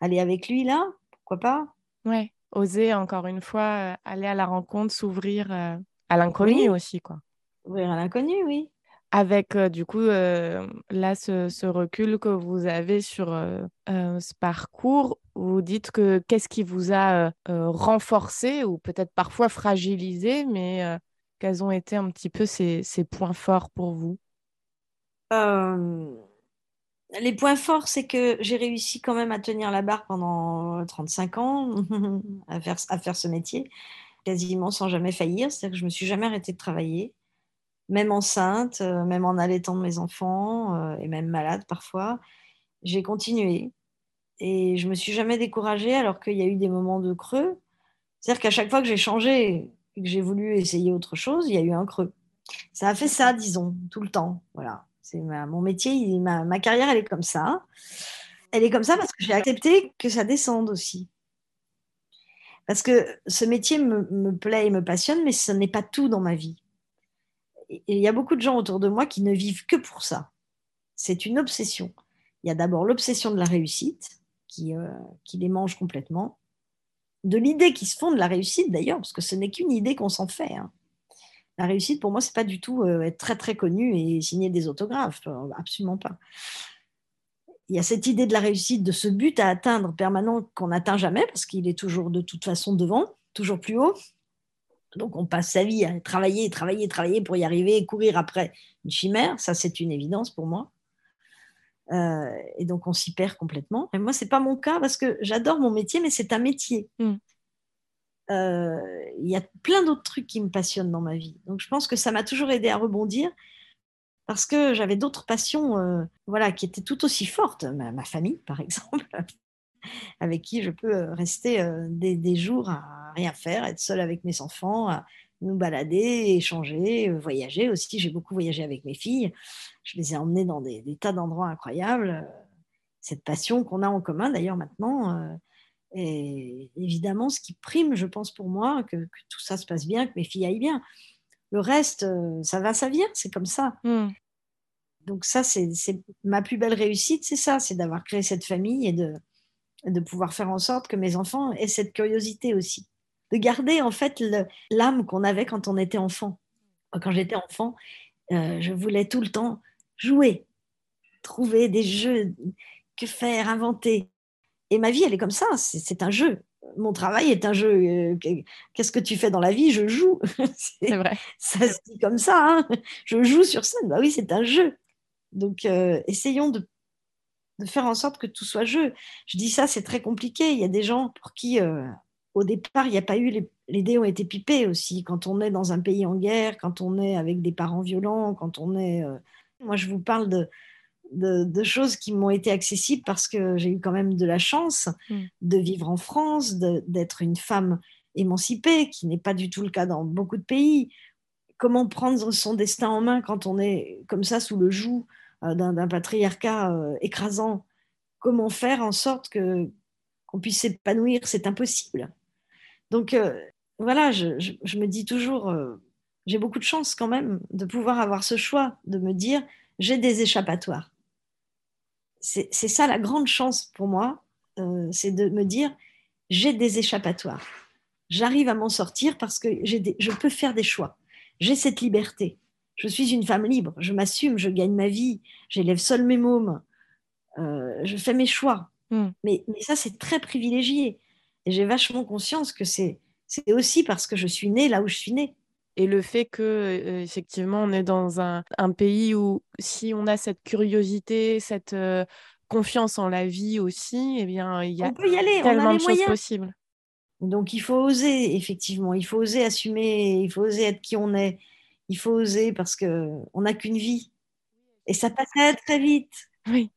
aller avec lui là Pourquoi pas? Ouais, oser encore une fois aller à la rencontre, s'ouvrir à l'inconnu aussi. quoi. Ouvrir à l'inconnu, oui. Avec du coup là ce, recul que vous avez sur ce parcours, vous dites que qu'est-ce qui vous a renforcé ou peut-être parfois fragilisé, mais quels ont été un petit peu ces, points forts pour vous? Les points forts, c'est que j'ai réussi quand même à tenir la barre pendant 35 ans, à, faire, à faire ce métier, quasiment sans jamais faillir, c'est-à-dire que je ne me suis jamais arrêtée de travailler même enceinte, euh, même en allaitant mes enfants euh, et même malade parfois, j'ai continué. Et je me suis jamais découragée alors qu'il y a eu des moments de creux. C'est-à-dire qu'à chaque fois que j'ai changé et que j'ai voulu essayer autre chose, il y a eu un creux. Ça a fait ça, disons, tout le temps. Voilà. C'est mon métier, ma, carrière, elle est comme ça. Elle est comme ça parce que j'ai accepté que ça descende aussi. Parce que ce métier me plaît et me passionne, mais ce n'est pas tout dans ma vie il y a beaucoup de gens autour de moi qui ne vivent que pour ça. C'est une obsession. Il y a d'abord l'obsession de la réussite, qui, euh, les mange complètement, de l'idée qui se font de la réussite d'ailleurs, parce que ce n'est qu'une idée qu'on s'en fait. Hein. La réussite, pour moi, c'est pas du tout euh, être très très connu et signer des autographes, euh, absolument pas. Il y a cette idée de la réussite, de ce but à atteindre permanent qu'on n'atteint jamais, parce qu'il est toujours de toute façon devant, toujours plus haut, donc on passe sa vie à travailler, travailler, travailler pour y arriver et courir après une chimère. Ça, c'est une évidence pour moi. Euh, et donc on s'y perd complètement. Et moi, c'est pas mon cas parce que j'adore mon métier, mais c'est un métier. Mm. Euh, il y a plein d'autres trucs qui me passionnent dans ma vie. Donc je pense que ça m'a toujours aidé à rebondir parce que j'avais d'autres passions euh, voilà, qui étaient tout aussi fortes. Ma, famille, par exemple, avec qui je peux rester des jours à rien faire, être seule avec mes enfants, à nous balader, échanger, euh, voyager aussi. J'ai beaucoup voyagé avec mes filles. Je les ai emmenées dans des, tas d'endroits incroyables. Cette passion qu'on a en commun d'ailleurs maintenant. Euh, et évidemment, ce qui prime, je pense pour moi, que, tout ça se passe bien, que mes filles aillent bien. Le reste, euh, ça va, ça vient, c'est comme ça. Hmm. Donc ça, c'est ma plus belle réussite, c'est ça, c'est d'avoir créé cette famille et de, de pouvoir faire en sorte que mes enfants aient cette curiosité aussi de garder en fait l'âme qu'on avait quand on était enfant. Quand j'étais enfant, euh, je voulais tout le temps jouer, trouver des jeux, que faire, inventer. Et ma vie, elle est comme ça, c'est un jeu. Mon travail est un jeu. Euh, qu'est-ce que tu fais dans la vie? Je joue. C'est vrai. Ça se dit comme ça. Hein. je joue sur scène. Bah oui, c'est un jeu. Donc, euh, essayons de de faire en sorte que tout soit jeu. Je dis ça, c'est très compliqué. Il y a des gens pour qui, euh, au départ, il n'y a pas eu les, les, dés ont été pipés aussi. Quand on est dans un pays en guerre, quand on est avec des parents violents, quand on est. Euh, moi, je vous parle de, de, choses qui m'ont été accessibles parce que j'ai eu quand même de la chance mm. de vivre en France, d'être une femme émancipée, qui n'est pas du tout le cas dans beaucoup de pays. Comment prendre son destin en main quand on est comme ça sous le joug d'un patriarcat euh, écrasant Comment faire en sorte que qu'on puisse s'épanouir? C'est impossible. Donc euh, voilà, je, me dis toujours, j'ai beaucoup de chance quand même de pouvoir avoir ce choix, de me dire, j'ai des échappatoires. C'est ça la grande chance pour moi, c'est de me dire, j'ai des échappatoires j'arrive à m'en sortir parce que je peux faire des choix. J'ai cette liberté. Je suis une femme libre, je m'assume, je gagne ma vie, j'élève seul mes mômes, euh, je fais mes choix. Hmm. Mais, ça, c'est très privilégié. Et j'ai vachement conscience que c'est aussi parce que je suis née là où je suis née. Et le fait que, euh, effectivement, on est dans un, pays où, si on a cette curiosité, cette euh, confiance en la vie aussi, eh bien, il y a tellement de choses possibles. Donc il faut oser, effectivement, il faut oser assumer, il faut oser être qui on est, il faut oser parce qu'on n'a qu'une vie. Et ça passe très très vite. Oui.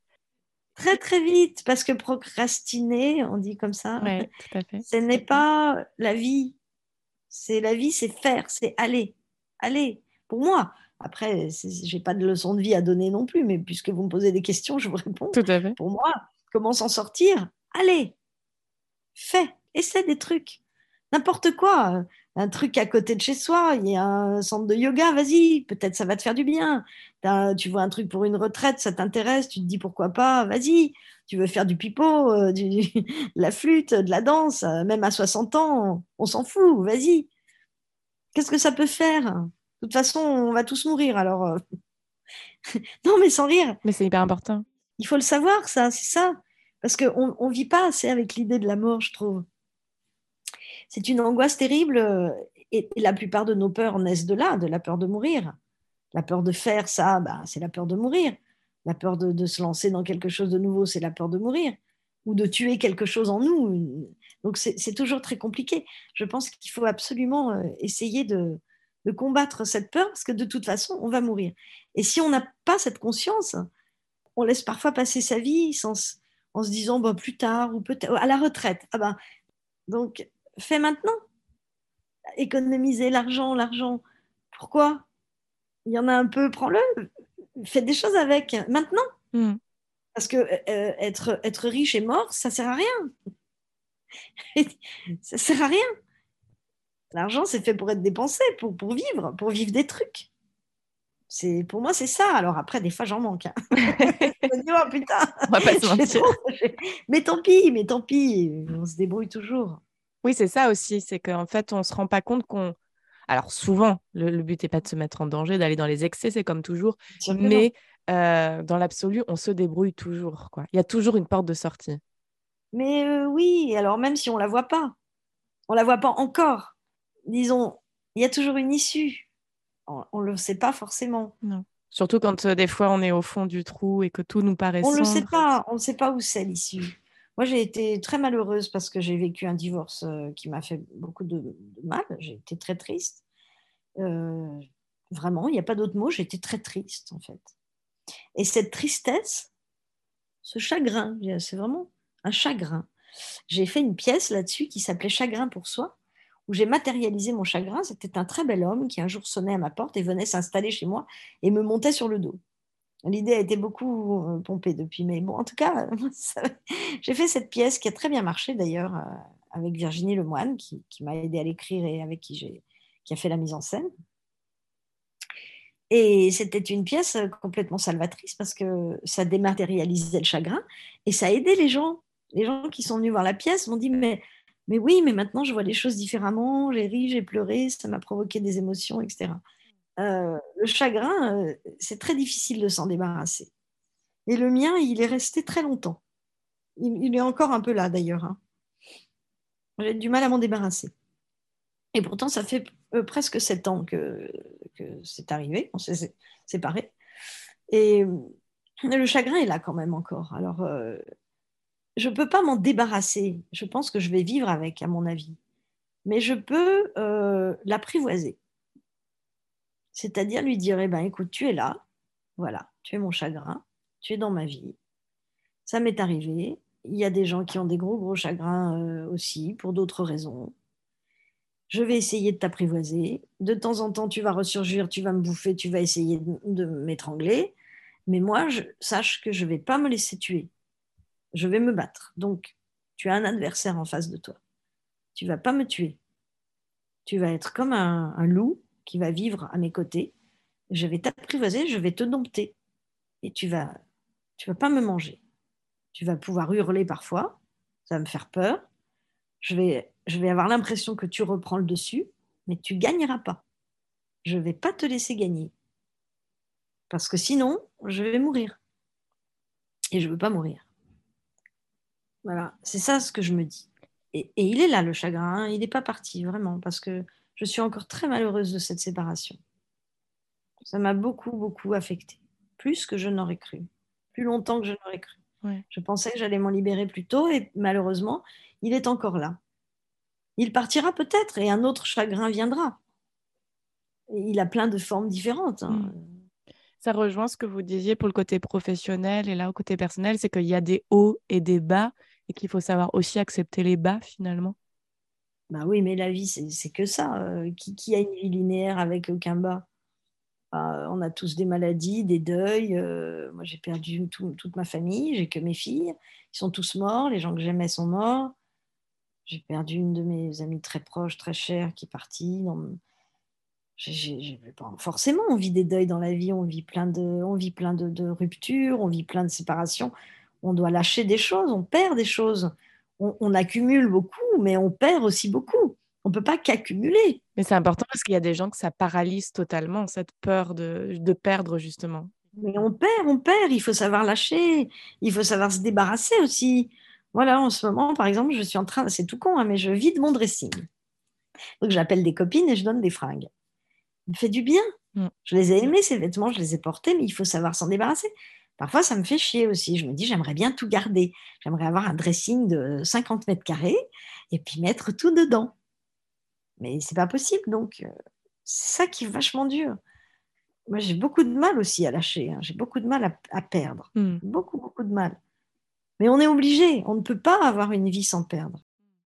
Très très vite, parce que procrastiner, on dit comme ça, ce n'est pas la vie. C'est la vie, c'est faire, c'est aller. Aller, pour moi. Après, je n'ai pas de leçon de vie à donner non plus, mais puisque vous me posez des questions, je vous réponds. Tout à fait. Pour moi, comment s'en sortir? Allez, fais essaie des trucs. N'importe quoi. Un truc à côté de chez soi, il y a un centre de yoga, vas-y, peut-être ça va te faire du bien. Tu vois un truc pour une retraite, ça t'intéresse, tu te dis pourquoi pas, vas-y. Tu veux faire du pipeau, euh, du, de la flûte, de la danse, euh, même à 60 ans, on s'en fout, vas-y. Qu'est-ce que ça peut faire? De toute façon, on va tous mourir, alors. Euh. non, mais sans rire. Mais c'est hyper important. Il faut le savoir, ça, c'est ça. Parce qu'on ne vit pas assez avec l'idée de la mort, je trouve c'est une angoisse terrible euh, et, la plupart de nos peurs naissent de là, de la peur de mourir. La peur de faire ça, bah, c'est la peur de mourir. La peur de, se lancer dans quelque chose de nouveau, c'est la peur de mourir ou de tuer quelque chose en nous. Donc c'est toujours très compliqué. Je pense qu'il faut absolument euh, essayer de, combattre cette peur parce que de toute façon, on va mourir. Et si on n'a pas cette conscience, on laisse parfois passer sa vie sans, en se disant bah, plus tard ou peut-être à la retraite. Ah ben, donc fais maintenant. Économiser l'argent, l'argent. Pourquoi? Il y en a un peu, prends-le. Fais des choses avec maintenant. Hmm. Parce que euh, être, être riche et mort, ça sert à rien. ça sert à rien. L'argent, c'est fait pour être dépensé, pour, pour vivre, pour vivre des trucs. C'est pour moi, c'est ça. Alors après, des fois, j'en manque. Hein. oh, putain. On va pas se mentir. Mais tant pis, mais tant pis. On se débrouille toujours. Oui, c'est ça aussi, c'est qu'en fait, on ne se rend pas compte qu'on... Alors souvent, le, but n'est pas de se mettre en danger, d'aller dans les excès, c'est comme toujours, mais euh, dans l'absolu, on se débrouille toujours. Quoi. Il y a toujours une porte de sortie. Mais euh, oui, alors même si on ne la voit pas, on ne la voit pas encore, disons, il y a toujours une issue. On ne le sait pas forcément. Non. Surtout quand euh, des fois on est au fond du trou et que tout nous paraît On ne le sait pas, on ne sait pas où c'est l'issue. Moi, j'ai été très malheureuse parce que j'ai vécu un divorce euh, qui m'a fait beaucoup de, mal. J'ai été très triste. Euh, vraiment, il n'y a pas d'autre mot. J'ai été très triste, en fait. Et cette tristesse, ce chagrin, c'est vraiment un chagrin. J'ai fait une pièce là-dessus qui s'appelait Chagrin pour soi, où j'ai matérialisé mon chagrin. C'était un très bel homme qui un jour sonnait à ma porte et venait s'installer chez moi et me montait sur le dos. L'idée a été beaucoup euh, pompée depuis, mais bon, en tout cas, j'ai fait cette pièce qui a très bien marché d'ailleurs euh, avec Virginie Lemoine, qui, qui m'a aidé à l'écrire et avec qui j'ai qui a fait la mise en scène. Et c'était une pièce euh, complètement salvatrice parce que ça dématérialisait le chagrin et ça a aidé les gens. Les gens qui sont venus voir la pièce m'ont dit mais, mais oui, mais maintenant je vois les choses différemment, j'ai ri, j'ai pleuré, ça m'a provoqué des émotions, etc. Euh, le chagrin, euh, c'est très difficile de s'en débarrasser. Et le mien, il est resté très longtemps. Il, est encore un peu là d'ailleurs. Hein. J'ai du mal à m'en débarrasser. Et pourtant, ça fait euh, presque sept ans que, c'est arrivé, on s'est séparés. Et le chagrin est là quand même encore. Alors, je ne peux pas m'en débarrasser. Je pense que je vais vivre avec, à mon avis. Mais je peux l'apprivoiser. C'est-à-dire lui dire, ben, écoute, tu es là, voilà, tu es mon chagrin, tu es dans ma vie. Ça m'est arrivé. Il y a des gens qui ont des gros, gros chagrins euh, aussi, pour d'autres raisons. Je vais essayer de t'apprivoiser. De temps en temps, tu vas ressurgir, tu vas me bouffer, tu vas essayer de, m'étrangler. Mais moi, je, sache que je ne vais pas me laisser tuer. Je vais me battre. Donc, tu as un adversaire en face de toi. Tu vas pas me tuer. Tu vas être comme un loup qui va vivre à mes côtés. Je vais t'apprivoiser, je vais te dompter. Et tu vas, tu vas pas me manger. Tu vas pouvoir hurler parfois, ça va me faire peur. Je vais, je vais avoir l'impression que tu reprends le dessus, mais tu gagneras pas. Je vais pas te laisser gagner. Parce que sinon, je vais mourir. Et je veux pas mourir. Voilà, c'est ça ce que je me dis. Et, et il est là, le chagrin. Il n'est pas parti, vraiment, parce que je suis encore très malheureuse de cette séparation. Ça m'a beaucoup, beaucoup affectée, plus que je n'aurais cru, plus longtemps que je n'aurais cru. Je pensais que j'allais m'en libérer plus tôt et malheureusement, il est encore là. Il partira peut-être et un autre chagrin viendra. il a plein de formes différentes. Hein. Hmm. Ça rejoint ce que vous disiez pour le côté professionnel et là au côté personnel, c'est qu'il y a des hauts et des bas et qu'il faut savoir aussi accepter les bas finalement. Bah oui, mais la vie, c'est que ça. Euh, qui, a une vie linéaire avec aucun bas? Bah, On a tous des maladies, des deuils. Euh, moi, j'ai perdu toute ma famille, j'ai que mes filles. Ils sont tous morts, les gens que j'aimais sont morts. J'ai perdu une de mes amies très proches, très chères, qui est partie. forcément, on vit des deuils dans la vie, on vit plein, de, on vit plein de ruptures, on vit plein de séparations. On doit lâcher des choses, on perd des choses on, accumule beaucoup, mais on perd aussi beaucoup. On ne peut pas qu'accumuler. Mais c'est important parce qu'il y a des gens que ça paralyse totalement, cette peur de, de perdre, justement. Mais on perd, on perd. Il faut savoir lâcher. Il faut savoir se débarrasser aussi. Voilà, en ce moment, par exemple, je suis en train, c'est tout con, hein, mais je vide mon dressing. Donc j'appelle des copines et je donne des fringues. Ça me fait du bien. Mm. Je les ai aimés, ces vêtements, je les ai portés, mais il faut savoir s'en débarrasser. Parfois, ça me fait chier aussi. Je me dis, j'aimerais bien tout garder. J'aimerais avoir un dressing de 50 mètres carrés et puis mettre tout dedans. Mais c'est pas possible. Donc, euh, c'est ça qui est vachement dur. Moi, j'ai beaucoup de mal aussi à lâcher. Hein. J'ai beaucoup de mal à, perdre. Hmm. Beaucoup, beaucoup de mal. Mais on est obligé. On ne peut pas avoir une vie sans perdre.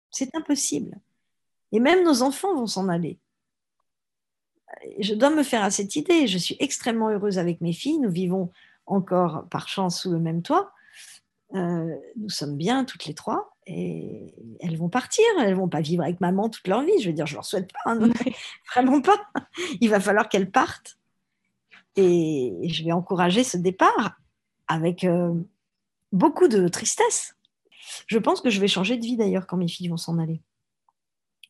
C'est impossible. Et même nos enfants vont s'en aller. Je dois me faire à cette idée. Je suis extrêmement heureuse avec mes filles. Nous vivons encore par chance sous le même toit. Euh, nous sommes bien toutes les trois et elles vont partir. Elles vont pas vivre avec maman toute leur vie. Je veux dire, je leur souhaite pas, hein, vraiment pas. Il va falloir qu'elles partent et je vais encourager ce départ avec euh, beaucoup de tristesse. Je pense que je vais changer de vie d'ailleurs quand mes filles vont s'en aller.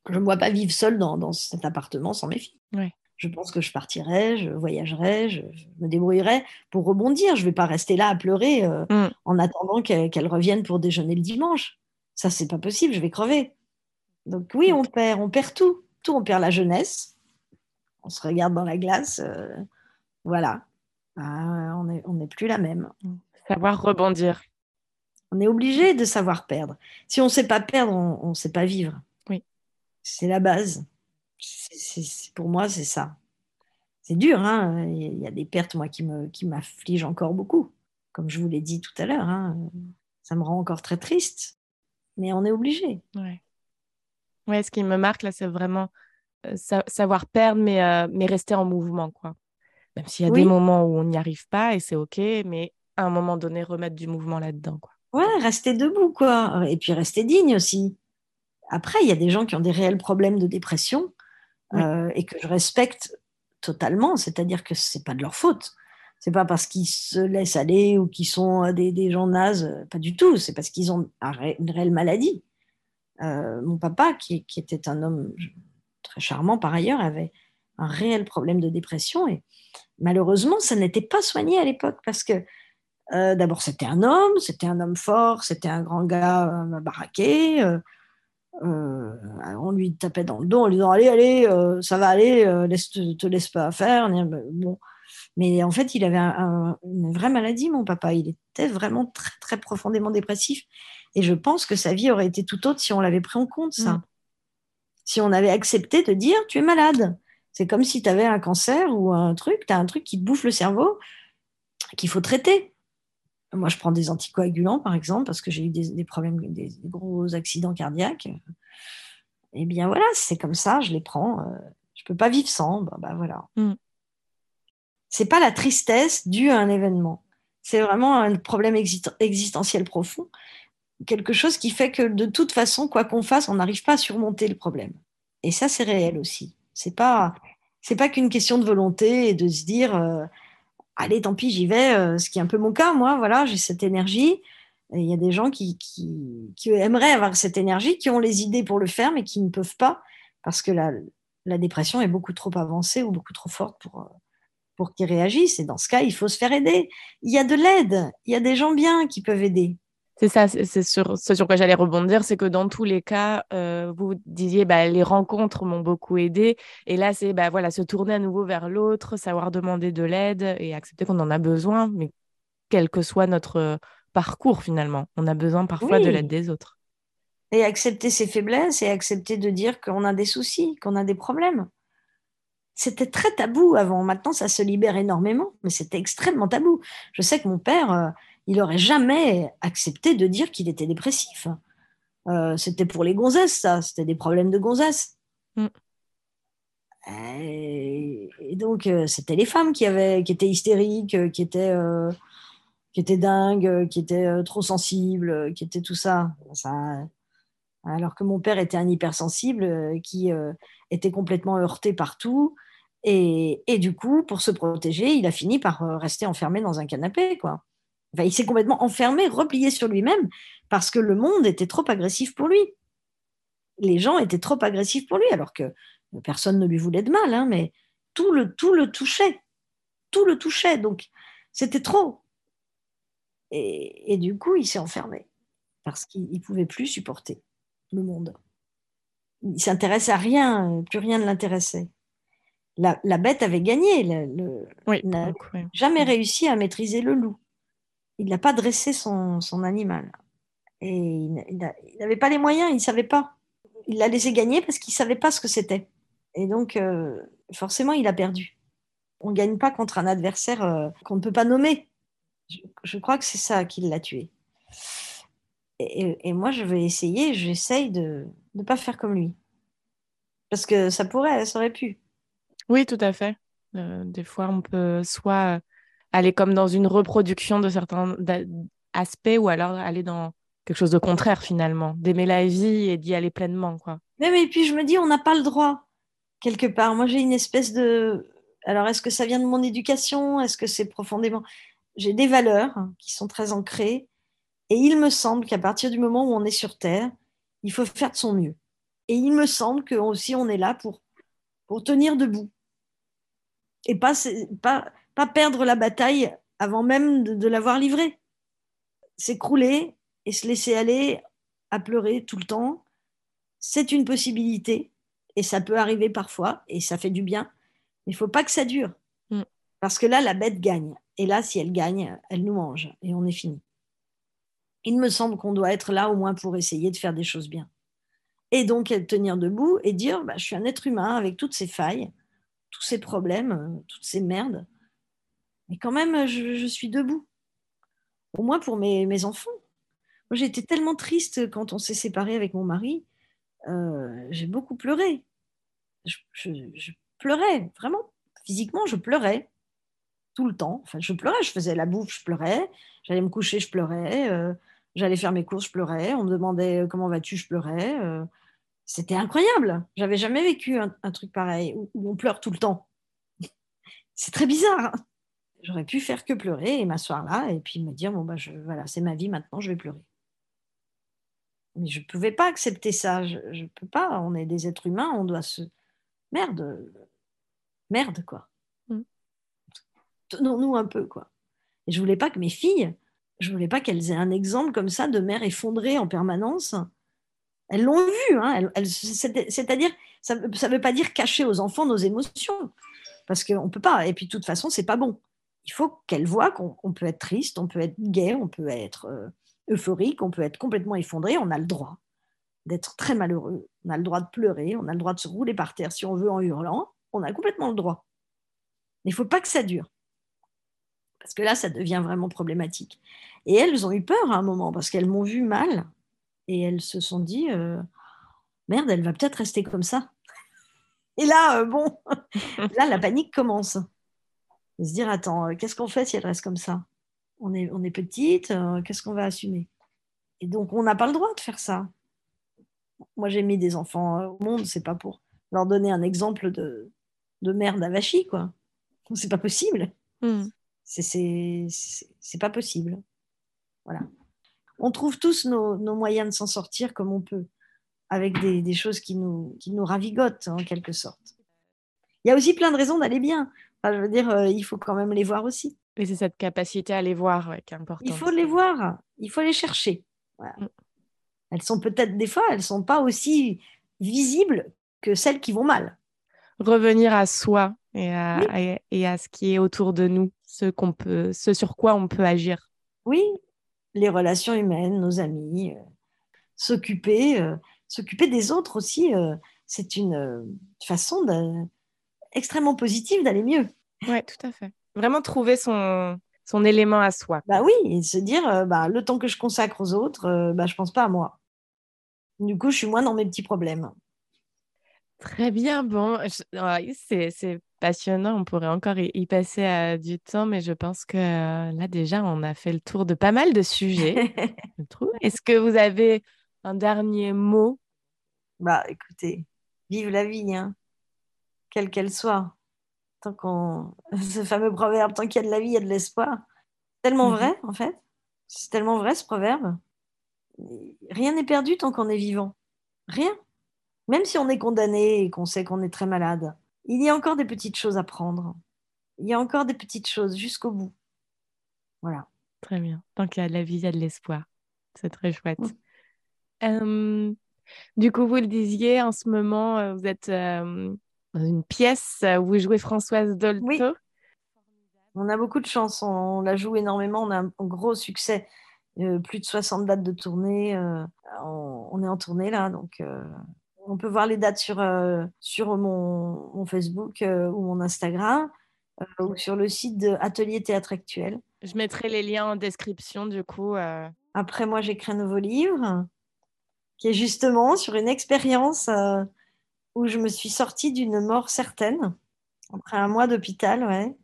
Je ne me vois pas vivre seule dans, dans, cet appartement sans mes filles. Ouais je pense que je partirai, je voyagerai, je, me débrouillerai pour rebondir. Je ne vais pas rester là à pleurer euh, mm. en attendant qu'elle revienne pour déjeuner le dimanche. Ça, c'est pas possible, je vais crever. Donc oui, on perd, on perd tout. Tout, on perd la jeunesse. On se regarde dans la glace. Euh, voilà. Ah, on n'est on plus la même. Savoir rebondir. On est obligé de savoir perdre. Si on ne sait pas perdre, on ne sait pas vivre. Oui. C'est la base pour moi, c'est ça. C'est dur, hein il y a des pertes, moi, qui, me, qui m'affligent encore beaucoup. Comme je vous l'ai dit tout à l'heure, hein. ça me rend encore très triste. Mais on est obligé. Ouais. ouais, ce qui me marque, là, c'est vraiment euh, savoir perdre, mais, euh, mais rester en mouvement, quoi. Même s'il y a des moments où on n'y arrive pas, et c'est OK, mais à un moment donné, remettre du mouvement là-dedans, quoi. Ouais, rester debout, quoi. Et puis rester digne aussi. Après, il y a des gens qui ont des réels problèmes de dépression euh, et que je respecte totalement, c'est-à-dire que c'est pas de leur faute. C'est pas parce qu'ils se laissent aller ou qu'ils sont euh, des, des, gens nazes, euh, pas du tout. C'est parce qu'ils ont une réelle maladie. mon papa, qui, qui, était un homme très charmant par ailleurs, avait un réel problème de dépression et malheureusement, ça n'était pas soigné à l'époque parce que d'abord c'était un homme, c'était un homme fort, c'était un grand gars baraqué. Euh, on lui tapait dans le dos en lui disant allez allez euh, ça va aller euh, laisse te, laisse pas faire bon Mais en fait, il avait une vraie maladie, mon papa. Il était vraiment très, très profondément dépressif. Et je pense que sa vie aurait été tout autre si on l'avait pris en compte, ça. Mm. Si on avait accepté de dire, tu es malade. C'est comme si tu avais un cancer ou un truc, tu as un truc qui te bouffe le cerveau, qu'il faut traiter. Moi, je prends des anticoagulants, par exemple, parce que j'ai eu des, problèmes, des, gros accidents cardiaques. Eh bien, voilà, c'est comme ça, je les prends. Euh, je ne peux pas vivre sans. Ben, ben voilà. Mm c'est pas la tristesse due à un événement. C'est vraiment un problème existentiel profond, quelque chose qui fait que de toute façon, quoi qu'on fasse, on n'arrive pas à surmonter le problème. Et ça, c'est réel aussi. C'est pas c'est pas qu'une question de volonté et de se dire euh, allez, tant pis, j'y vais. Euh, ce qui est un peu mon cas, moi. Voilà, j'ai cette énergie. Il y a des gens qui, qui, aimeraient avoir cette énergie, qui ont les idées pour le faire, mais qui ne peuvent pas parce que la, la dépression est beaucoup trop avancée ou beaucoup trop forte pour, pour qu'ils réagissent. Et dans ce cas, il faut se faire aider. Il y a de l'aide, il y a des gens bien qui peuvent aider. C'est ça, c'est sur ce sur quoi j'allais rebondir, c'est que dans tous les cas, euh, vous disiez bah, les rencontres m'ont beaucoup aidé, et là c'est bah, voilà se tourner à nouveau vers l'autre, savoir demander de l'aide et accepter qu'on en a besoin, mais quel que soit notre parcours finalement, on a besoin parfois de l'aide des autres. Et accepter ses faiblesses et accepter de dire qu'on a des soucis, qu'on a des problèmes c'était très tabou avant. Maintenant, ça se libère énormément, mais c'était extrêmement tabou. Je sais que mon père, euh, il aurait jamais accepté de dire qu'il était dépressif. Euh, c'était pour les gonzesses, ça. C'était des problèmes de gonzesses. Mm. Et, donc, euh, c'était les femmes qui, avaient, qui étaient hystériques, qui étaient, qui étaient dingues, qui étaient trop sensibles, qui étaient tout ça. ça alors que mon père était un hypersensible qui était complètement heurté partout et, du coup, pour se protéger, il a fini par euh, rester enfermé dans un canapé. Quoi. Il s'est complètement enfermé, replié sur lui-même, parce que le monde était trop agressif pour lui. Les gens étaient trop agressifs pour lui, alors que personne ne lui voulait de mal, hein, mais tout le, tout le touchait. Tout le touchait. Donc, c'était trop. Et, et, du coup, il s'est enfermé, parce qu'il ne pouvait plus supporter le monde. Il s'intéressait à rien, plus rien ne l'intéressait la, bête avait gagné. Le, n'a jamais réussi à maîtriser le loup. Il n'a pas dressé son, animal. Et il n'avait pas les moyens, il ne savait pas. Il l'a laissé gagner parce qu'il ne savait pas ce que c'était. Et donc, euh, forcément, il a perdu. On ne gagne pas contre un adversaire euh, qu'on ne peut pas nommer. Je, crois que c'est ça qui l'a tué. Et, moi, je vais essayer, j'essaye de ne pas faire comme lui. Parce que ça pourrait, ça aurait pu. Oui, tout à fait. Euh, des fois, on peut soit aller comme dans une reproduction de certains aspects ou alors aller dans quelque chose de contraire finalement, d'aimer la vie et d'y aller pleinement. Quoi. Mais, mais puis je me dis, on n'a pas le droit, quelque part. Moi, j'ai une espèce de... Alors, est-ce que ça vient de mon éducation? Est-ce que c'est profondément... J'ai des valeurs qui sont très ancrées. Et il me semble qu'à partir du moment où on est sur Terre, il faut faire de son mieux. Et il me semble que aussi on est là pour, pour tenir debout et pas, pas perdre la bataille avant même de, l'avoir livrée. S'écrouler et se laisser aller à pleurer tout le temps, c'est une possibilité et ça peut arriver parfois et ça fait du bien. Mais il faut pas que ça dure mm. parce que là, la bête gagne. Et là, si elle gagne, elle nous mange et on est fini. Il me semble qu'on doit être là au moins pour essayer de faire des choses bien. Et donc tenir debout et dire, bah, je suis un être humain avec toutes ses failles tous ces problèmes, toutes ces merdes. Mais quand même, je, suis debout. Au moins pour mes, enfants. Moi, j'ai été tellement triste quand on s'est séparé avec mon mari. Euh, j'ai beaucoup pleuré. Je, pleurais, vraiment. Physiquement, je pleurais. Tout le temps. Enfin, je pleurais. Je faisais la bouffe, je pleurais. J'allais me coucher, je pleurais. Euh, j'allais faire mes courses, je pleurais. On me demandait comment vas-tu, je pleurais. C'était incroyable. J'avais jamais vécu un, truc pareil où, on pleure tout le temps. C'est très bizarre. Hein. J'aurais pu faire que pleurer et m'asseoir là et puis me dire bon bah je, voilà c'est ma vie maintenant je vais pleurer. Mais je ne pouvais pas accepter ça. Je ne peux pas. On est des êtres humains. On doit se merde merde quoi. Mm. Tenons-nous un peu quoi. Et je voulais pas que mes filles, je voulais pas qu'elles aient un exemple comme ça de mère effondrée en permanence elles l'ont vu. Hein, c'est-à-dire, ça ne veut pas dire cacher aux enfants nos émotions. parce qu'on ne peut pas. Et puis, de toute façon, c'est pas bon. Il faut qu'elle voit qu'on peut être triste, on peut être gay, on peut être euh, euphorique, on peut être complètement effondré. On a le droit d'être très malheureux. On a le droit de pleurer, on a le droit de se rouler par terre si on veut en hurlant. On a complètement le droit. Mais il ne faut pas que ça dure. Parce que là, ça devient vraiment problématique. Et elles ont eu peur à un moment parce qu'elles m'ont vu mal et elles se sont dit euh, merde, elle va peut-être rester comme ça. Et là, euh, bon, là, la panique commence. De se dire attends, euh, qu'est-ce qu'on fait si elle reste comme ça? On est, on est petite, qu'est-ce qu'on va assumer? Et donc, on n'a pas le droit de faire ça. Moi, j'ai mis des enfants au monde, c'est pas pour leur donner un exemple de, de merde avachie, quoi. C'est pas possible. Hmm. C'est pas possible. Voilà. On trouve tous nos, moyens de s'en sortir comme on peut, avec des, choses qui nous, qui nous ravigotent en quelque sorte. Il y a aussi plein de raisons d'aller bien. Je veux dire, euh, il faut quand même les voir aussi. Et c'est cette capacité à les voir qui est importante. Il faut les voir, il faut les chercher. Mm. Elles sont peut-être des fois, elles sont pas aussi visibles que celles qui vont mal. Revenir à soi et à, et à ce qui est autour de nous, ce, qu'on peut, ce sur quoi on peut agir. Oui, les relations humaines, nos amis, euh, s'occuper, euh, s'occuper des autres aussi, euh, c'est une façon extrêmement positive d'aller mieux. Oui, tout à fait. Vraiment trouver son, son élément à soi. Bah oui, et se dire, bah, le temps que je consacre aux autres, bah, je pense pas à moi. Du coup, je suis moins dans mes petits problèmes. Très bien, bon, c'est passionnant, on pourrait encore y, passer euh, du temps, mais je pense que euh, là déjà, on a fait le tour de pas mal de sujets. Est-ce que vous avez un dernier mot? Bah écoutez, vive la vie, hein, quelle qu'elle soit. Tant qu'on... Ce fameux proverbe, tant qu'il y a de la vie, il y a de l'espoir. Tellement mmh vrai, en fait. C'est tellement vrai, ce proverbe. Rien n'est perdu tant qu'on est vivant. Rien même si on est condamné et qu'on sait qu'on est très malade, il y a encore des petites choses à prendre. Il y a encore des petites choses jusqu'au bout. Voilà. Très bien. Tant qu'il y a de la vie, il y a de l'espoir. C'est très chouette. Euh, du coup, vous le disiez, en ce moment, euh, vous êtes euh, une pièce où vous jouez Françoise Dolto. Oui. On a beaucoup de chance. On, la joue énormément. On a un gros succès. plus de 60 dates de tournée. on, est en tournée là, donc on peut voir les dates sur, euh, sur mon, Facebook euh, ou mon Instagram euh, ou sur le site de Atelier Théâtre Actuel. Je mettrai les liens en description du coup. Après, moi, j'écris un nouveau livre qui est justement sur une expérience où je me suis sortie d'une mort certaine après un mois d'hôpital, ouais.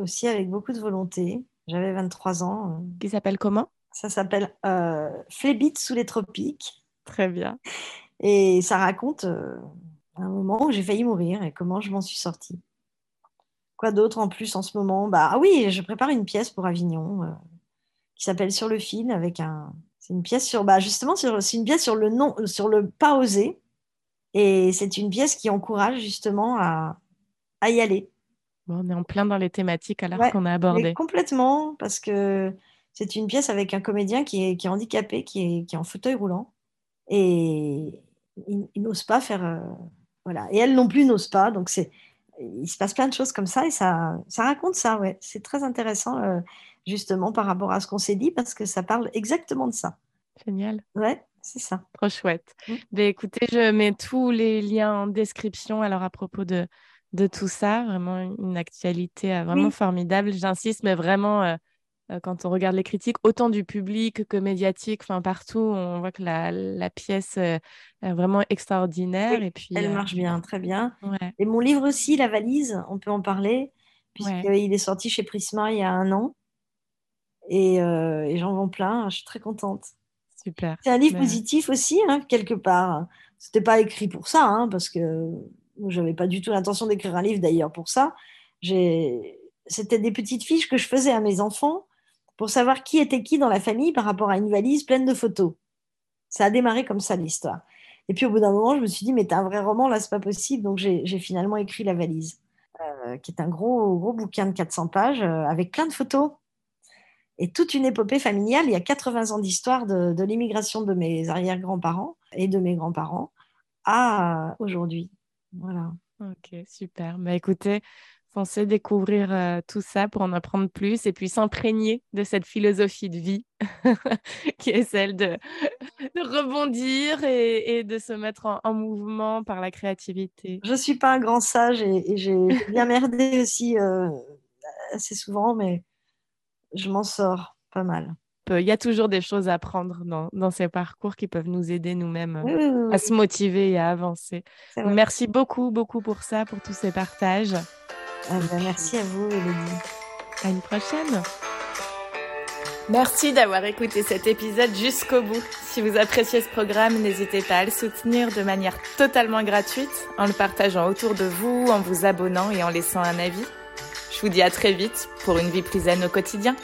aussi avec beaucoup de volonté. J'avais 23 ans. Qui s'appelle comment? Ça s'appelle euh, sous les tropiques. Très bien. Et ça raconte euh, un moment où j'ai failli mourir et comment je m'en suis sortie. Quoi d'autre en plus en ce moment? Bah ah oui, je prépare une pièce pour Avignon euh, qui s'appelle Sur le fil avec un. C'est une pièce sur, bah justement, c'est une pièce sur le non, sur le pas oser. Et c'est une pièce qui encourage justement à, à y aller. on est en plein dans les thématiques alors qu'on a abordé. Complètement, parce que c'est une pièce avec un comédien qui est, qui est handicapé, qui est, qui est en fauteuil roulant et ils, n'osent pas faire. Euh, voilà. Et elles non plus n'osent pas. Donc, c'est, il se passe plein de choses comme ça et ça, ça raconte ça. Ouais. C'est très intéressant, euh, justement, par rapport à ce qu'on s'est dit, parce que ça parle exactement de ça. Génial. Ouais, c'est ça. Trop chouette. Mm. Ben, écoutez, je mets tous les liens en description alors à propos de, de tout ça. Vraiment une actualité euh, vraiment formidable. J'insiste, mais vraiment euh, quand on regarde les critiques, autant du public que médiatique, enfin partout, on voit que la, la pièce euh, est vraiment extraordinaire. et puis, elle euh, marche bien, très bien. Et mon livre aussi, La valise, on peut en parler, puisqu'il est sorti chez Prisma il y a un an. Et, j'en vends plein, je suis très contente. Super. C'est un livre positif aussi, hein, quelque part. C'était pas écrit pour ça, hein, parce que j'avais pas du tout l'intention d'écrire un livre d'ailleurs pour ça. C'était des petites fiches que je faisais à mes enfants pour savoir qui était qui dans la famille par rapport à une valise pleine de photos. Ça a démarré comme ça l'histoire. Et puis au bout d'un moment, je me suis dit, mais t'as un vrai roman, là, c'est pas possible. Donc j'ai finalement écrit La valise, euh, qui est un gros, gros bouquin de 400 pages euh, avec plein de photos et toute une épopée familiale. Il y a 80 ans d'histoire de, de l'immigration de mes arrière-grands-parents et de mes grands-parents à aujourd'hui. Voilà. Ok, super. Bah écoutez, pensez découvrir euh, tout ça pour en apprendre plus et puis s'imprégner de cette philosophie de vie qui est celle de, de rebondir et, et, de se mettre en, mouvement par la créativité. Je ne suis pas un grand sage et, j'ai bien merdé aussi euh, assez souvent, mais je m'en sors pas mal. Il y a toujours des choses à apprendre dans, dans ces parcours qui peuvent nous aider nous-mêmes à se motiver et à avancer. Merci beaucoup, beaucoup pour ça, pour tous ces partages. Ah bah, merci à vous, Elodie. À une prochaine. Merci d'avoir écouté cet épisode jusqu'au bout. Si vous appréciez ce programme, n'hésitez pas à le soutenir de manière totalement gratuite en le partageant autour de vous, en vous abonnant et en laissant un avis. Je vous dis à très vite pour une vie zen au quotidien.